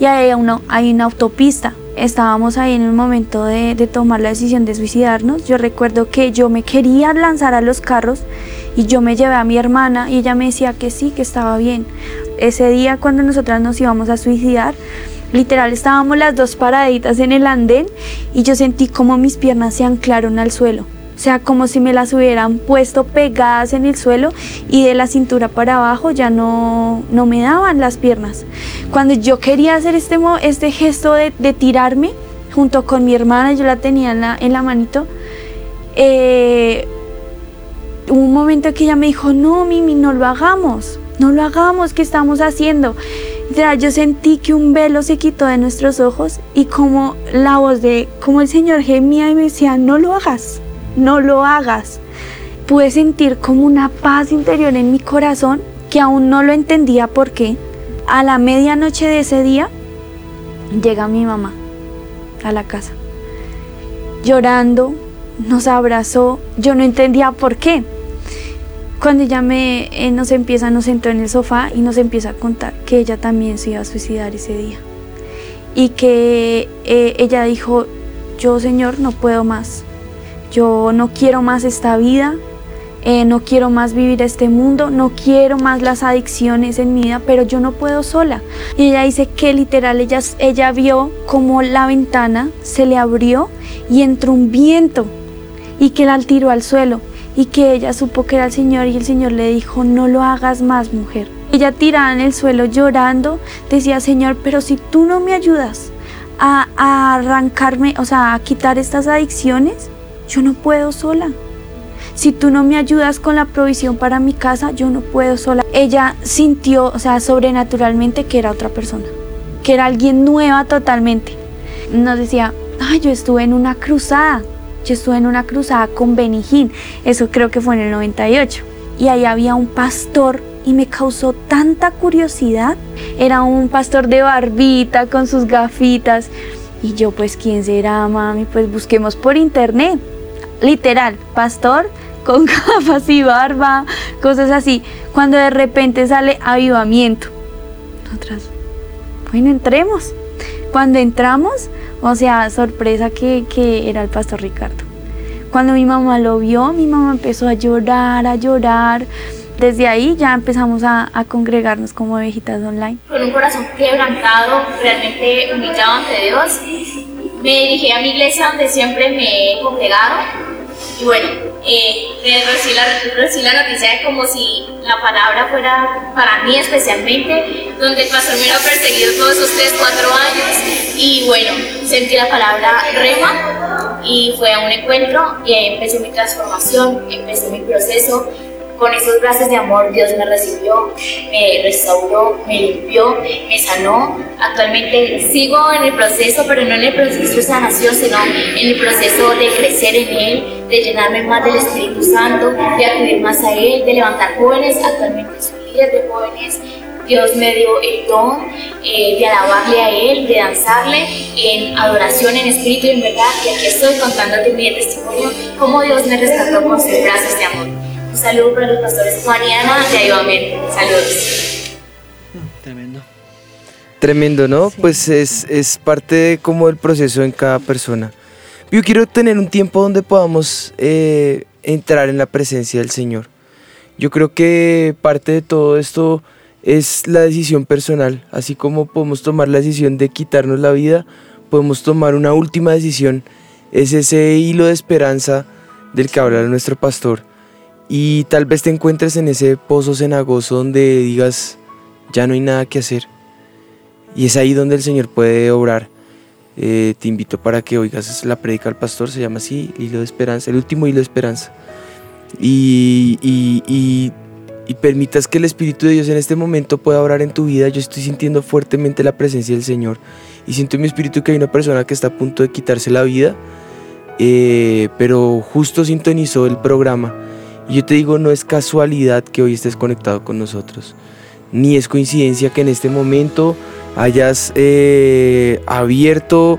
y hay una, hay una autopista. Estábamos ahí en el momento de, de tomar la decisión de suicidarnos. Yo recuerdo que yo me quería lanzar a los carros y yo me llevé a mi hermana y ella me decía que sí, que estaba bien. Ese día cuando nosotras nos íbamos a suicidar, literal estábamos las dos paraditas en el andén y yo sentí como mis piernas se anclaron al suelo. O sea, como si me las hubieran puesto pegadas en el suelo y de la cintura para abajo ya no, no me daban las piernas. Cuando yo quería hacer este, este gesto de, tirarme junto con mi hermana, yo la tenía en la, en la manito, eh, hubo un momento que ella me dijo, no, Mimi, no lo hagamos, no lo hagamos, ¿qué estamos haciendo? Ya, yo sentí que un velo se quitó de nuestros ojos y como la voz de, como el Señor gemía y me decía, no lo hagas, no lo hagas. Pude sentir como una paz interior en mi corazón que aún no lo entendía por qué. A la medianoche de ese día llega mi mamá a la casa, llorando, nos abrazó, yo no entendía por qué. Cuando ella me, eh, nos empieza, nos sentó en el sofá y nos empieza a contar que ella también se iba a suicidar ese día. Y que eh, ella dijo, yo señor no puedo más, yo no quiero más esta vida, eh, no quiero más vivir este mundo, no quiero más las adicciones en mi vida, pero yo no puedo sola. Y ella dice que literal ella, vio como la ventana se le abrió y entró un viento y que la tiró al suelo y que ella supo que era el Señor y el Señor le dijo, no lo hagas más mujer. Ella tirada en el suelo llorando, decía, Señor, pero si tú no me ayudas a, a arrancarme, o sea, a quitar estas adicciones, yo no puedo sola. Si tú no me ayudas con la provisión para mi casa, yo no puedo sola. Ella sintió, o sea, sobrenaturalmente que era otra persona, que era alguien nueva totalmente. Nos decía, ay, yo estuve en una cruzada, yo estuve en una cruzada con Benijín, eso creo que fue en el 98. Y ahí había un pastor y me causó tanta curiosidad. Era un pastor de barbita con sus gafitas Y yo, pues, ¿quién será, mami? Pues busquemos por internet. Literal, pastor [laughs] con gafas y barba, cosas así. Cuando de repente sale avivamiento. Nosotras, bueno, entremos. Cuando entramos, o sea, sorpresa que, que era el pastor Ricardo. Cuando mi mamá lo vio, mi mamá empezó a llorar, a llorar. Desde ahí ya empezamos a, a congregarnos como ovejitas online. Con un corazón quebrantado, realmente humillado ante Dios, me dirigí a mi iglesia donde siempre me he congregado. Y bueno, eh, recibí, la, la noticia de como si la palabra fuera para mí especialmente, donde el pastor me hubiera perseguido todos esos 3, 4 años. Y bueno, sentí la palabra rema y fue a un encuentro y empecé mi transformación, empecé mi proceso con esos brazos de amor Dios me recibió, me restauró, me limpió, me sanó. Actualmente sigo en el proceso, pero no en el proceso de sanación, sino en el proceso de crecer en Él, de llenarme más del Espíritu Santo, de acudir más a Él, de levantar jóvenes. Actualmente soy líder de jóvenes. Dios me dio el don eh, de alabarle a Él, de danzarle en adoración, en espíritu y en verdad. Y aquí estoy contándote mi testimonio, cómo Dios me rescató con sus brazos de amor. Un saludo para los pastores Juan y Ana de Ayudamento. Saludos. Tremendo. Tremendo, ¿no? Pues es, es parte de como el proceso en cada persona. Yo quiero tener un tiempo donde podamos eh, entrar en la presencia del Señor. Yo creo que parte de todo esto es la decisión personal. Así como podemos tomar la decisión de quitarnos la vida, podemos tomar una última decisión. Es ese hilo de esperanza del que habla nuestro pastor. Y tal vez te encuentres en ese pozo cenagoso donde digas, ya no hay nada que hacer. Y es ahí donde el Señor puede obrar. Eh, te invito para que oigas la predica del pastor, se llama así, hilo de esperanza, el último hilo de esperanza. Y, y, y, permitas que el Espíritu de Dios en este momento pueda obrar en tu vida. Yo estoy sintiendo fuertemente la presencia del Señor. Y siento en mi espíritu que hay una persona que está a punto de quitarse la vida, eh, pero justo sintonizó el programa. Y yo te digo, no es casualidad que hoy estés conectado con nosotros, ni es coincidencia que en este momento hayas eh, abierto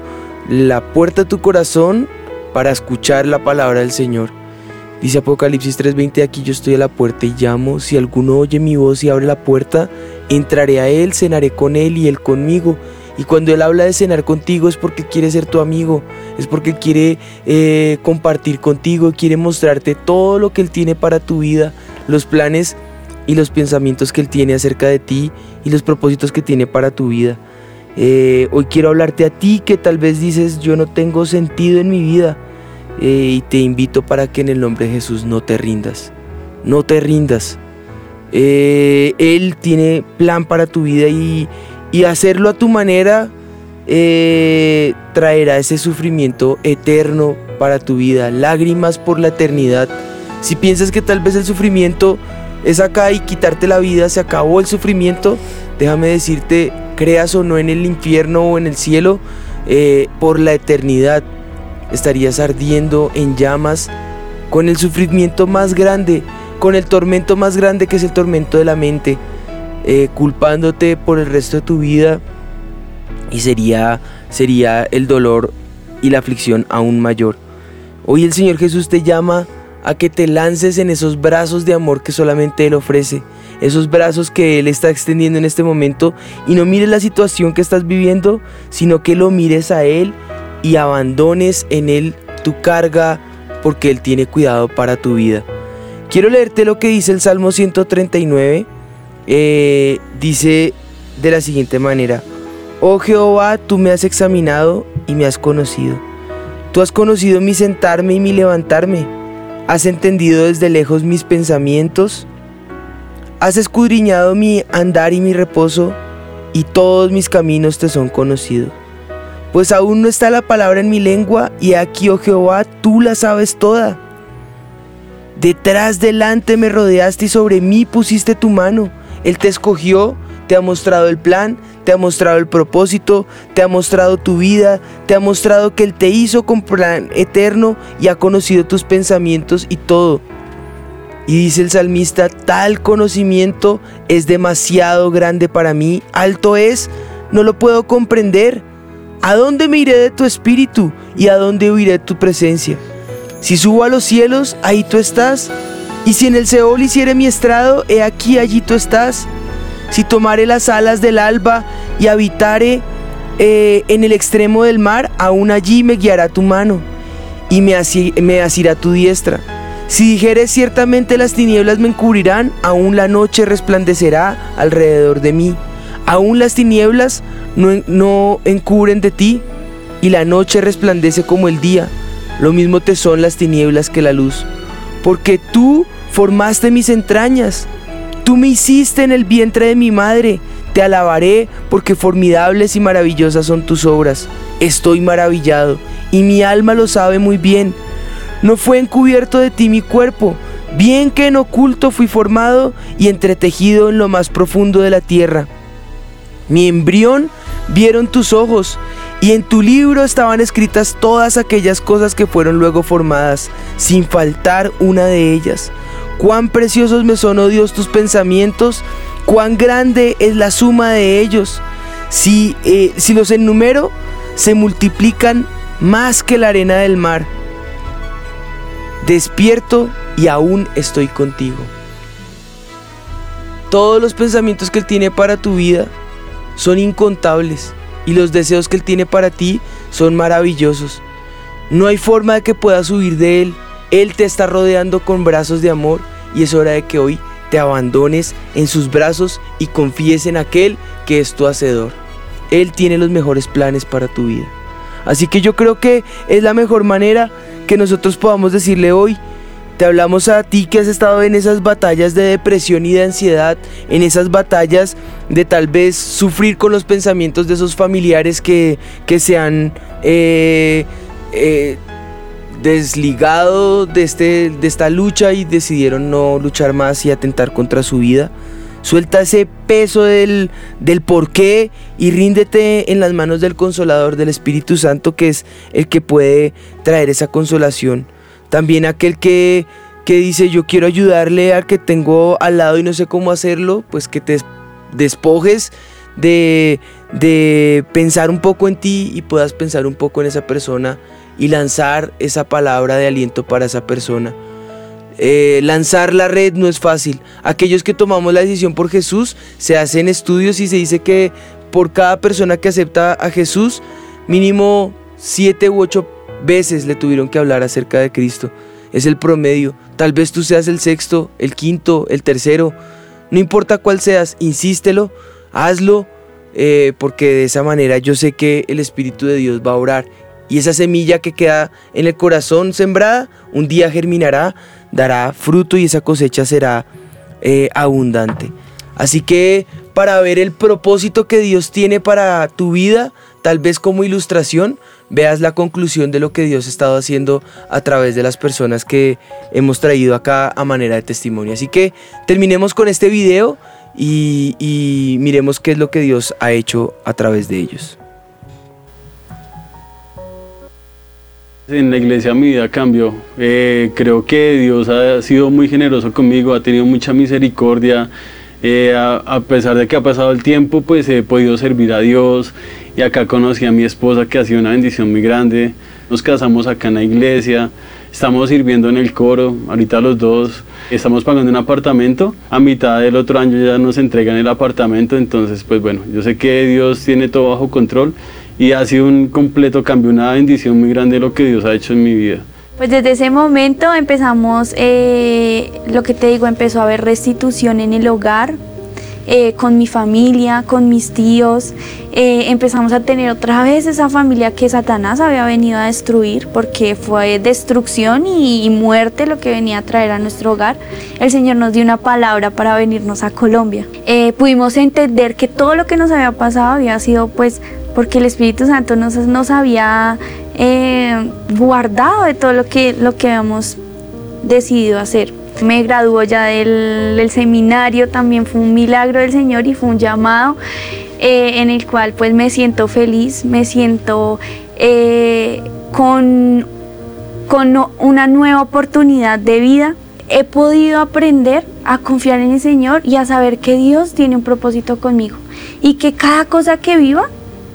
la puerta de tu corazón para escuchar la palabra del Señor. Dice Apocalipsis 3:20, aquí yo estoy a la puerta y llamo, si alguno oye mi voz y abre la puerta, entraré a él, cenaré con él y él conmigo. Y cuando Él habla de cenar contigo es porque quiere ser tu amigo, es porque quiere eh, compartir contigo, quiere mostrarte todo lo que Él tiene para tu vida, los planes y los pensamientos que Él tiene acerca de ti y los propósitos que tiene para tu vida. Eh, hoy quiero hablarte a ti que tal vez dices yo no tengo sentido en mi vida eh, y te invito para que en el nombre de Jesús no te rindas, no te rindas. él tiene plan para tu vida y y hacerlo a tu manera eh, traerá ese sufrimiento eterno para tu vida, lágrimas por la eternidad. Si piensas que tal vez el sufrimiento es acá y quitarte la vida, se acabó el sufrimiento, déjame decirte, creas o no en el infierno o en el cielo, eh, por la eternidad estarías ardiendo en llamas con el sufrimiento más grande, con el tormento más grande que es el tormento de la mente. Eh, culpándote por el resto de tu vida y sería, sería el dolor y la aflicción aún mayor. Hoy el Señor Jesús te llama a que te lances en esos brazos de amor que solamente Él ofrece, esos brazos que Él está extendiendo en este momento y no mires la situación que estás viviendo, sino que lo mires a Él y abandones en Él tu carga porque Él tiene cuidado para tu vida. Quiero leerte lo que dice el Salmo 139 eh, dice de la siguiente manera, Oh Jehová, tú me has examinado y me has conocido. Tú has conocido mi sentarme y mi levantarme. Has entendido desde lejos mis pensamientos. Has escudriñado mi andar y mi reposo, y todos mis caminos te son conocidos. Pues aún no está la palabra en mi lengua, y aquí, oh Jehová, tú la sabes toda. Detrás, delante me rodeaste y sobre mí pusiste tu mano. Él te escogió, te ha mostrado el plan, te ha mostrado el propósito, te ha mostrado tu vida, te ha mostrado que Él te hizo con plan eterno y ha conocido tus pensamientos y todo. Y dice el salmista, tal conocimiento es demasiado grande para mí, alto es, no lo puedo comprender. ¿A dónde me iré de tu espíritu y a dónde huiré de tu presencia? Si subo a los cielos, ahí tú estás. Y si en el Seol hiciere mi estrado, he aquí allí tú estás. Si tomare las alas del alba y habitare eh, en el extremo del mar, aún allí me guiará tu mano y me, me asirá tu diestra. Si dijere ciertamente las tinieblas me encubrirán, aún la noche resplandecerá alrededor de mí. Aún las tinieblas no encubren de ti, y la noche resplandece como el día. Lo mismo te son las tinieblas que la luz. Porque tú formaste mis entrañas, tú me hiciste en el vientre de mi madre. Te alabaré porque formidables y maravillosas son tus obras. Estoy maravillado y mi alma lo sabe muy bien. No fue encubierto de ti mi cuerpo, bien que en oculto fui formado y entretejido en lo más profundo de la tierra. Mi embrión vieron tus ojos, y en tu libro estaban escritas todas aquellas cosas que fueron luego formadas, sin faltar una de ellas. Cuán preciosos me son, oh Dios, tus pensamientos, cuán grande es la suma de ellos. Si, eh, si los enumero, se multiplican más que la arena del mar. Despierto y aún estoy contigo. Todos los pensamientos que Él tiene para tu vida son incontables y los deseos que Él tiene para ti son maravillosos. No hay forma de que puedas huir de Él. Él te está rodeando con brazos de amor y es hora de que hoy te abandones en sus brazos y confíes en aquel que es tu hacedor. Él tiene los mejores planes para tu vida. Así que yo creo que es la mejor manera que nosotros podamos decirle hoy, te hablamos a ti que has estado en esas batallas de depresión y de ansiedad, en esas batallas de tal vez sufrir con los pensamientos de esos familiares que, se han eh, eh, desligado de, este, de esta lucha y decidieron no luchar más y atentar contra su vida. Suelta ese peso del, del por qué y ríndete en las manos del consolador, del Espíritu Santo, que es el que puede traer esa consolación. También aquel que, que dice yo quiero ayudarle al que tengo al lado y no sé cómo hacerlo, pues que te despojes de, de pensar un poco en ti y puedas pensar un poco en esa persona y lanzar esa palabra de aliento para esa persona. Eh, lanzar la red no es fácil. Aquellos que tomamos la decisión por Jesús, se hacen estudios y se dice que por cada persona que acepta a Jesús, mínimo siete u ocho veces le tuvieron que hablar acerca de Cristo. Es el promedio. Tal vez tú seas el sexto, el quinto, el tercero. No importa cuál seas, insístelo, hazlo, eh, porque de esa manera yo sé que el Espíritu de Dios va a orar. Y esa semilla que queda en el corazón sembrada, un día germinará, dará fruto y esa cosecha será eh, abundante. Así que para ver el propósito que Dios tiene para tu vida, tal vez como ilustración, veas la conclusión de lo que Dios ha estado haciendo a través de las personas que hemos traído acá a manera de testimonio. Así que terminemos con este video y, y miremos qué es lo que Dios ha hecho a través de ellos. En la iglesia mi vida cambió. Eh, creo que Dios ha sido muy generoso conmigo, ha tenido mucha misericordia. Eh, a, pesar de que ha pasado el tiempo, pues he podido servir a Dios. Y acá conocí a mi esposa, que ha sido una bendición muy grande. Nos casamos acá en la iglesia. Estamos sirviendo en el coro, ahorita los dos. Estamos pagando un apartamento. A mitad del otro año ya nos entregan el apartamento. Entonces, pues bueno, yo sé que Dios tiene todo bajo control y ha sido un completo cambio, una bendición muy grande lo que Dios ha hecho en mi vida. Pues desde ese momento empezamos, eh, lo que te digo, empezó a haber restitución en el hogar, eh, con mi familia, con mis tíos. Eh, empezamos a tener otra vez esa familia que Satanás había venido a destruir porque fue destrucción y, muerte lo que venía a traer a nuestro hogar. El Señor nos dio una palabra para venirnos a Colombia. pudimos entender que todo lo que nos había pasado había sido pues porque el Espíritu Santo nos, nos había eh, guardado de todo lo que, lo que habíamos decidido hacer. Me graduó ya del, seminario, también fue un milagro del Señor y fue un llamado eh, en el cual pues me siento feliz, me siento eh, con, con una nueva oportunidad de vida. He podido aprender a confiar en el Señor y a saber que Dios tiene un propósito conmigo y que cada cosa que viva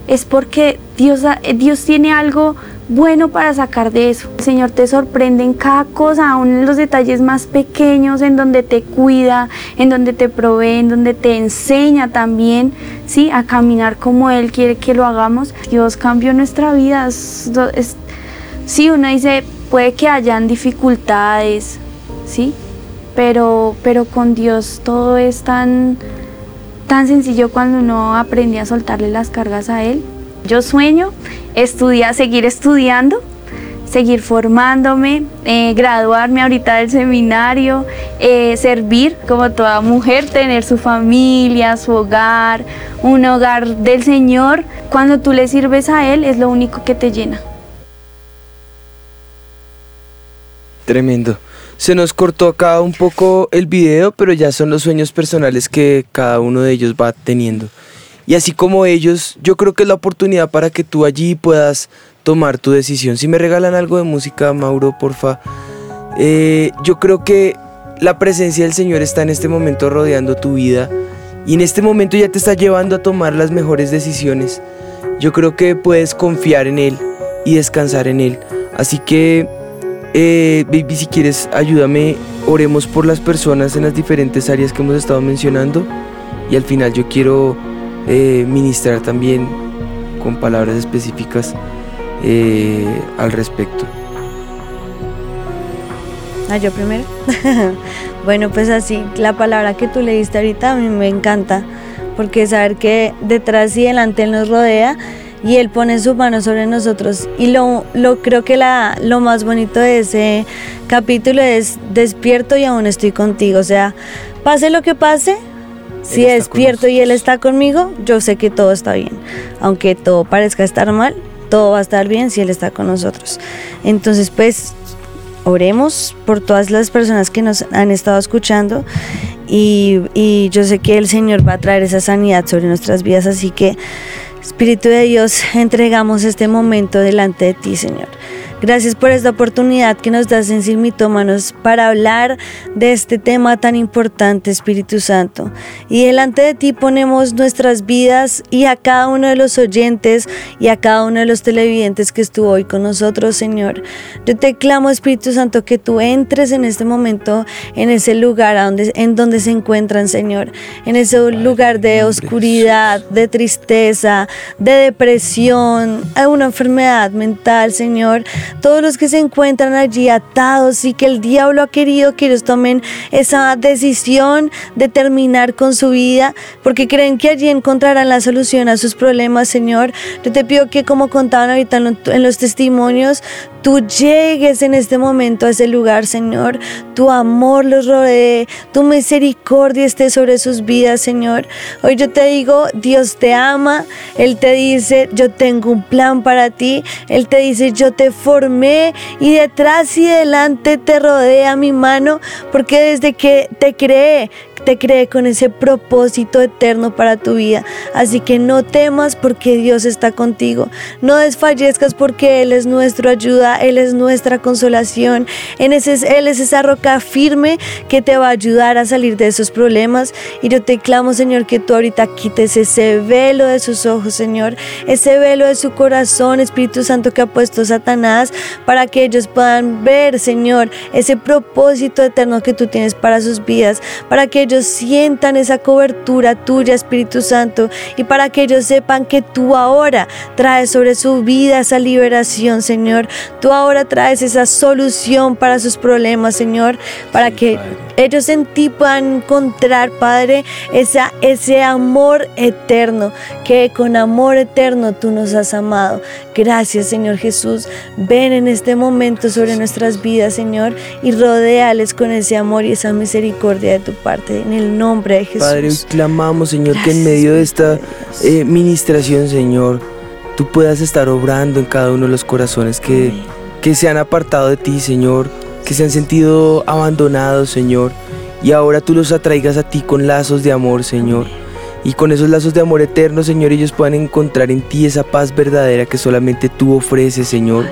es porque Dios, Dios tiene algo bueno para sacar de eso. El Señor te sorprende en cada cosa, aún en los detalles más pequeños, en donde te cuida, en donde te provee, en donde te enseña también, ¿sí? A caminar como Él quiere que lo hagamos. Dios cambió nuestra vida. sí, uno dice, puede que hayan dificultades, ¿sí? Pero, pero con Dios todo es tan, tan sencillo cuando uno aprende a soltarle las cargas a Él. Yo sueño estudiar, seguir estudiando, seguir formándome, eh, graduarme ahorita del seminario, eh, servir como toda mujer, tener su familia, su hogar, un hogar del Señor. Cuando tú le sirves a Él es lo único que te llena. Tremendo. Se nos cortó acá un poco el video, pero ya son los sueños personales que cada uno de ellos va teniendo. Y así como ellos, yo creo que es la oportunidad para que tú allí puedas tomar tu decisión. Si me regalan algo de música, Mauro, porfa. Eh, yo creo que la presencia del Señor está en este momento rodeando tu vida y en este momento ya te está llevando a tomar las mejores decisiones. Yo creo que puedes confiar en Él y descansar en Él. Así que, eh, baby, si quieres, ayúdame, oremos por las personas en las diferentes áreas que hemos estado mencionando. Y al final yo quiero eh, ministrar también con palabras específicas eh, al respecto. Ah, yo primero. [laughs] bueno, pues así, la palabra que tú leíste ahorita a mí me encanta, porque saber que detrás y delante Él nos rodea y Él pone su mano sobre nosotros. Y lo, lo creo que la, lo más bonito de ese capítulo es despierto y aún estoy contigo. O sea, pase lo que pase, si despierto y Él está conmigo, yo sé que todo está bien. Aunque todo parezca estar mal, todo va a estar bien si Él está con nosotros. Entonces, pues, oremos por todas las personas que nos han estado escuchando y, y yo sé que el Señor va a traer esa sanidad sobre nuestras vidas. Así que, Espíritu de Dios, entregamos este momento delante de ti, Señor. Gracias por esta oportunidad que nos das en Sin Mitómanos para hablar de este tema tan importante, Espíritu Santo. Y delante de ti ponemos nuestras vidas y a cada uno de los oyentes y a cada uno de los televidentes que estuvo hoy con nosotros, Señor. Yo te clamo, Espíritu Santo, que tú entres en este momento en ese lugar donde, en donde se encuentran, Señor. En ese lugar de oscuridad, de tristeza, de depresión, de una enfermedad mental, Señor todos los que se encuentran allí atados y que el diablo ha querido que ellos tomen esa decisión de terminar con su vida porque creen que allí encontrarán la solución a sus problemas, Señor. Yo te pido que como contaban ahorita en los testimonios, tú llegues en este momento a ese lugar, Señor. Tu amor los rodee, tu misericordia esté sobre sus vidas, Señor. Hoy yo te digo, Dios te ama. Él te dice, yo tengo un plan para ti. Él te dice, yo te y detrás y delante te rodea mi mano, porque desde que te creé, te cree con ese propósito eterno para tu vida. Así que no temas porque Dios está contigo. No desfallezcas porque Él es nuestra ayuda, Él es nuestra consolación. En ese, Él es esa roca firme que te va a ayudar a salir de esos problemas. Y yo te clamo, Señor, que tú ahorita quites ese velo de sus ojos, Señor. Ese velo de su corazón, Espíritu Santo, que ha puesto Satanás para que ellos puedan ver, Señor, ese propósito eterno que tú tienes para sus vidas, para que sientan esa cobertura tuya, Espíritu Santo, y para que ellos sepan que tú ahora traes sobre su vida esa liberación, Señor. Tú ahora traes esa solución para sus problemas, Señor, para que ellos en ti puedan encontrar, Padre, esa, ese amor eterno, que con amor eterno tú nos has amado. Gracias, Señor Jesús. Ven en este momento sobre nuestras vidas, Señor, y rodéales con ese amor y esa misericordia de tu parte, en el nombre de Jesús. Padre, hoy clamamos, Señor, que en medio de esta eh, ministración, Señor, tú puedas estar obrando en cada uno de los corazones que, que se han apartado de ti, Señor que se han sentido abandonados, Señor, y ahora tú los atraigas a ti con lazos de amor, Señor. Y con esos lazos de amor eterno, Señor, ellos puedan encontrar en ti esa paz verdadera que solamente tú ofreces, Señor.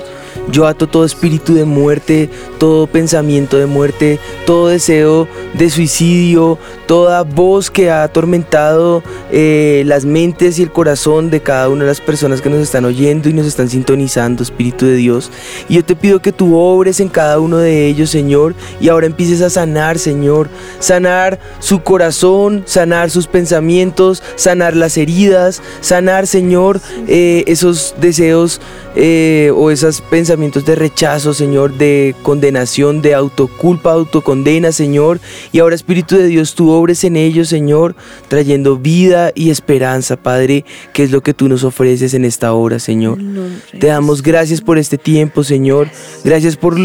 Yo ato todo espíritu de muerte, todo pensamiento de muerte, todo deseo de suicidio, toda voz que ha atormentado eh, las mentes y el corazón de cada una de las personas que nos están oyendo y nos están sintonizando, Espíritu de Dios. Y yo te pido que tú obres en cada uno de ellos, Señor, y ahora empieces a sanar, Señor, sanar su corazón, sanar sus pensamientos, sanar las heridas, sanar, Señor, eh, esos deseos eh, o esos pensamientos de rechazo, Señor, de condenación, de autoculpa, autocondena, Señor. Y ahora, Espíritu de Dios, tú obres en ellos, Señor, trayendo vida y esperanza, Padre, que es lo que tú nos ofreces en esta hora, Señor. Te damos gracias por este tiempo, Señor. Gracias por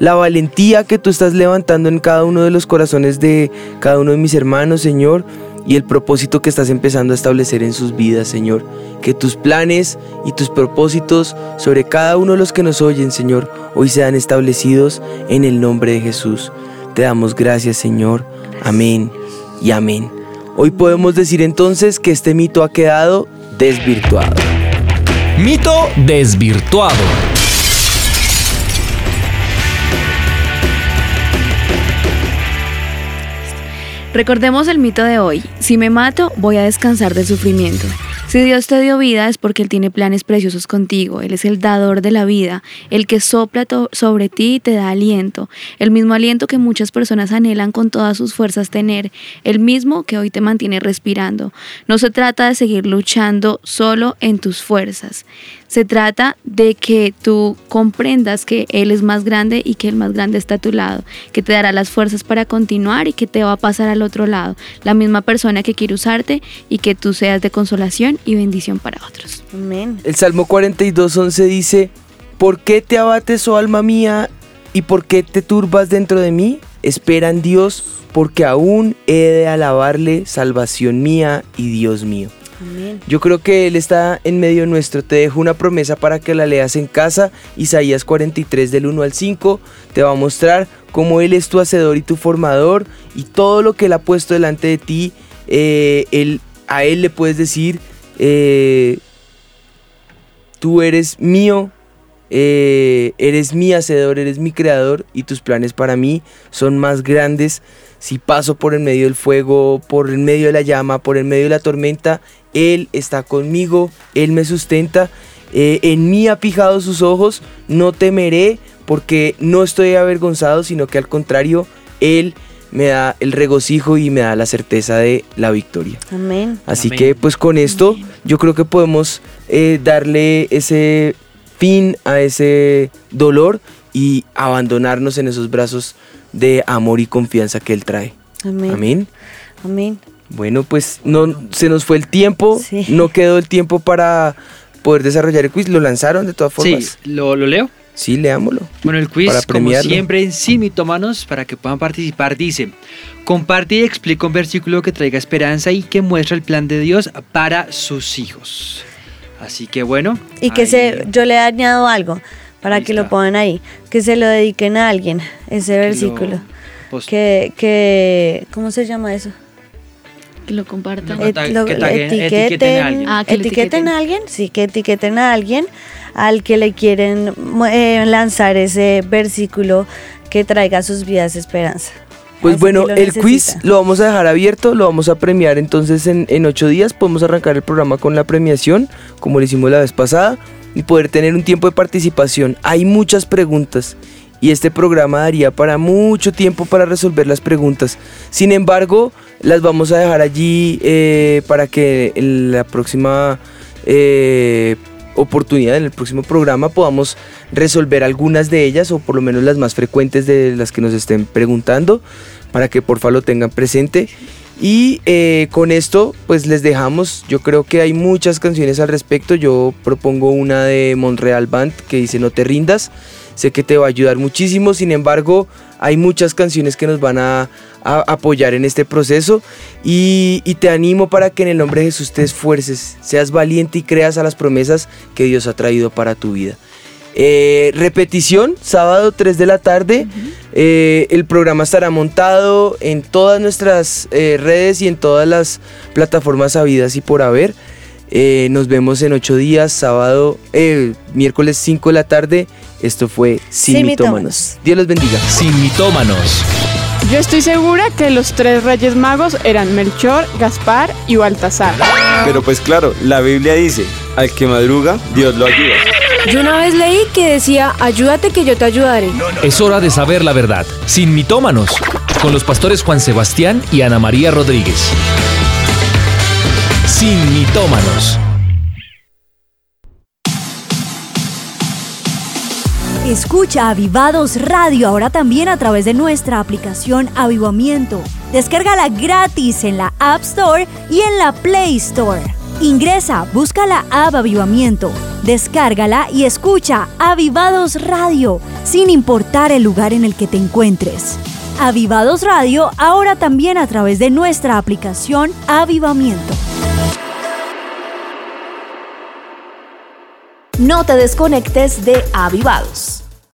la valentía que tú estás levantando en cada uno de los corazones de cada uno de mis hermanos, Señor y el propósito que estás empezando a establecer en sus vidas, Señor. Que tus planes y tus propósitos sobre cada uno de los que nos oyen, Señor, hoy sean establecidos en el nombre de Jesús. Te damos gracias, Señor. Amén y amén. Hoy podemos decir entonces que este mito ha quedado desvirtuado. Mito desvirtuado. Recordemos el mito de hoy. Si me mato, voy a descansar del sufrimiento. Si Dios te dio vida es porque Él tiene planes preciosos contigo. Él es el dador de la vida, el que sopla sobre ti y te da aliento. El mismo aliento que muchas personas anhelan con todas sus fuerzas tener. El mismo que hoy te mantiene respirando. No se trata de seguir luchando solo en tus fuerzas. Se trata de que tú comprendas que Él es más grande y que el más grande está a tu lado, que te dará las fuerzas para continuar y que te va a pasar al otro lado. La misma persona que quiere usarte y que tú seas de consolación y bendición para otros. Amén. El Salmo 42.11 dice, ¿por qué te abates, oh alma mía, y por qué te turbas dentro de mí? Espera en Dios, porque aún he de alabarle, salvación mía y Dios mío. Yo creo que Él está en medio nuestro. Te dejo una promesa para que la leas en casa. Isaías 43 del 1 al 5 te va a mostrar cómo Él es tu hacedor y tu formador y todo lo que Él ha puesto delante de ti. Eh, él, a Él le puedes decir, eh, tú eres mío, eh, eres mi hacedor, eres mi creador y tus planes para mí son más grandes. Si paso por el medio del fuego, por el medio de la llama, por el medio de la tormenta, Él está conmigo, Él me sustenta. Eh, en mí ha fijado sus ojos, no temeré porque no estoy avergonzado, sino que al contrario, Él me da el regocijo y me da la certeza de la victoria. Amén. Así que pues con esto yo creo que podemos eh, darle ese fin a ese dolor y abandonarnos en esos brazos de amor y confianza que Él trae. Amén. Amén. Amén. Bueno, pues no se nos fue el tiempo, Sí. no quedó el tiempo para poder desarrollar el quiz, lo lanzaron de todas Sí, formas. ¿lo, lo leo? Sí, leámoslo. Bueno, el quiz, Para como siempre, en Sin Mitómanos, para que puedan participar, dice: Comparte y explica un versículo que traiga esperanza y que muestre el plan de Dios para sus hijos. Así que bueno. Y que ahí- se, yo le he añado algo para Ahí que lo está. pongan ahí, que se lo dediquen a alguien, ese versículo. post- Que, que, ¿cómo se llama eso? Que lo compartan. Lo Et- tag- lo- que taguen- etiqueten, etiqueten a alguien. Ah, que lo etiqueten etiqueten. a alguien, sí, que etiqueten a alguien al que le quieren eh, lanzar ese versículo que traiga a sus vidas esperanza. Pues Así bueno, el quiz lo vamos a dejar abierto, lo vamos a premiar entonces en, en ocho días. Podemos arrancar el programa con la premiación, como lo hicimos la vez pasada, y poder tener un tiempo de participación. Hay muchas preguntas y este programa daría para mucho tiempo para resolver las preguntas. Sin embargo, las vamos a dejar allí eh, para que en la próxima eh, oportunidad, en el próximo programa, podamos resolver algunas de ellas o por lo menos las más frecuentes de las que nos estén preguntando, para que porfa lo tengan presente. Y eh, con esto, pues les dejamos. Yo creo que hay muchas canciones al respecto. Yo propongo una de Montreal Band que dice No te rindas. Sé que te va a ayudar muchísimo. Sin embargo, hay muchas canciones que nos van a, a apoyar en este proceso. Y, y te animo para que en el nombre de Jesús te esfuerces, seas valiente y creas a las promesas que Dios ha traído para tu vida. Eh, repetición, sábado 3 de la tarde. Eh, el programa estará montado en todas nuestras eh, redes y en todas las plataformas habidas y por haber. Eh, nos vemos en ocho días, sábado, eh, miércoles 5 de la tarde. Esto fue Sin, Sin mitómanos. Mitómanos. Dios los bendiga. Sin mitómanos. Yo estoy segura que los tres reyes magos eran Melchor, Gaspar y Baltasar. Pero pues claro, la Biblia dice, al que madruga, Dios lo ayuda. Yo una vez leí que decía, ayúdate que yo te ayudaré. Es hora de saber la verdad. Sin mitómanos. Con los pastores Juan Sebastián y Ana María Rodríguez. Sin mitómanos. Escucha Avivados Radio ahora también a través de nuestra aplicación Avivamiento. Descárgala gratis en la App Store y en la Play Store. Ingresa, busca la app Avivamiento, descárgala y escucha Avivados Radio, sin importar el lugar en el que te encuentres. Avivados Radio ahora también a través de nuestra aplicación Avivamiento. No te desconectes de Avivados.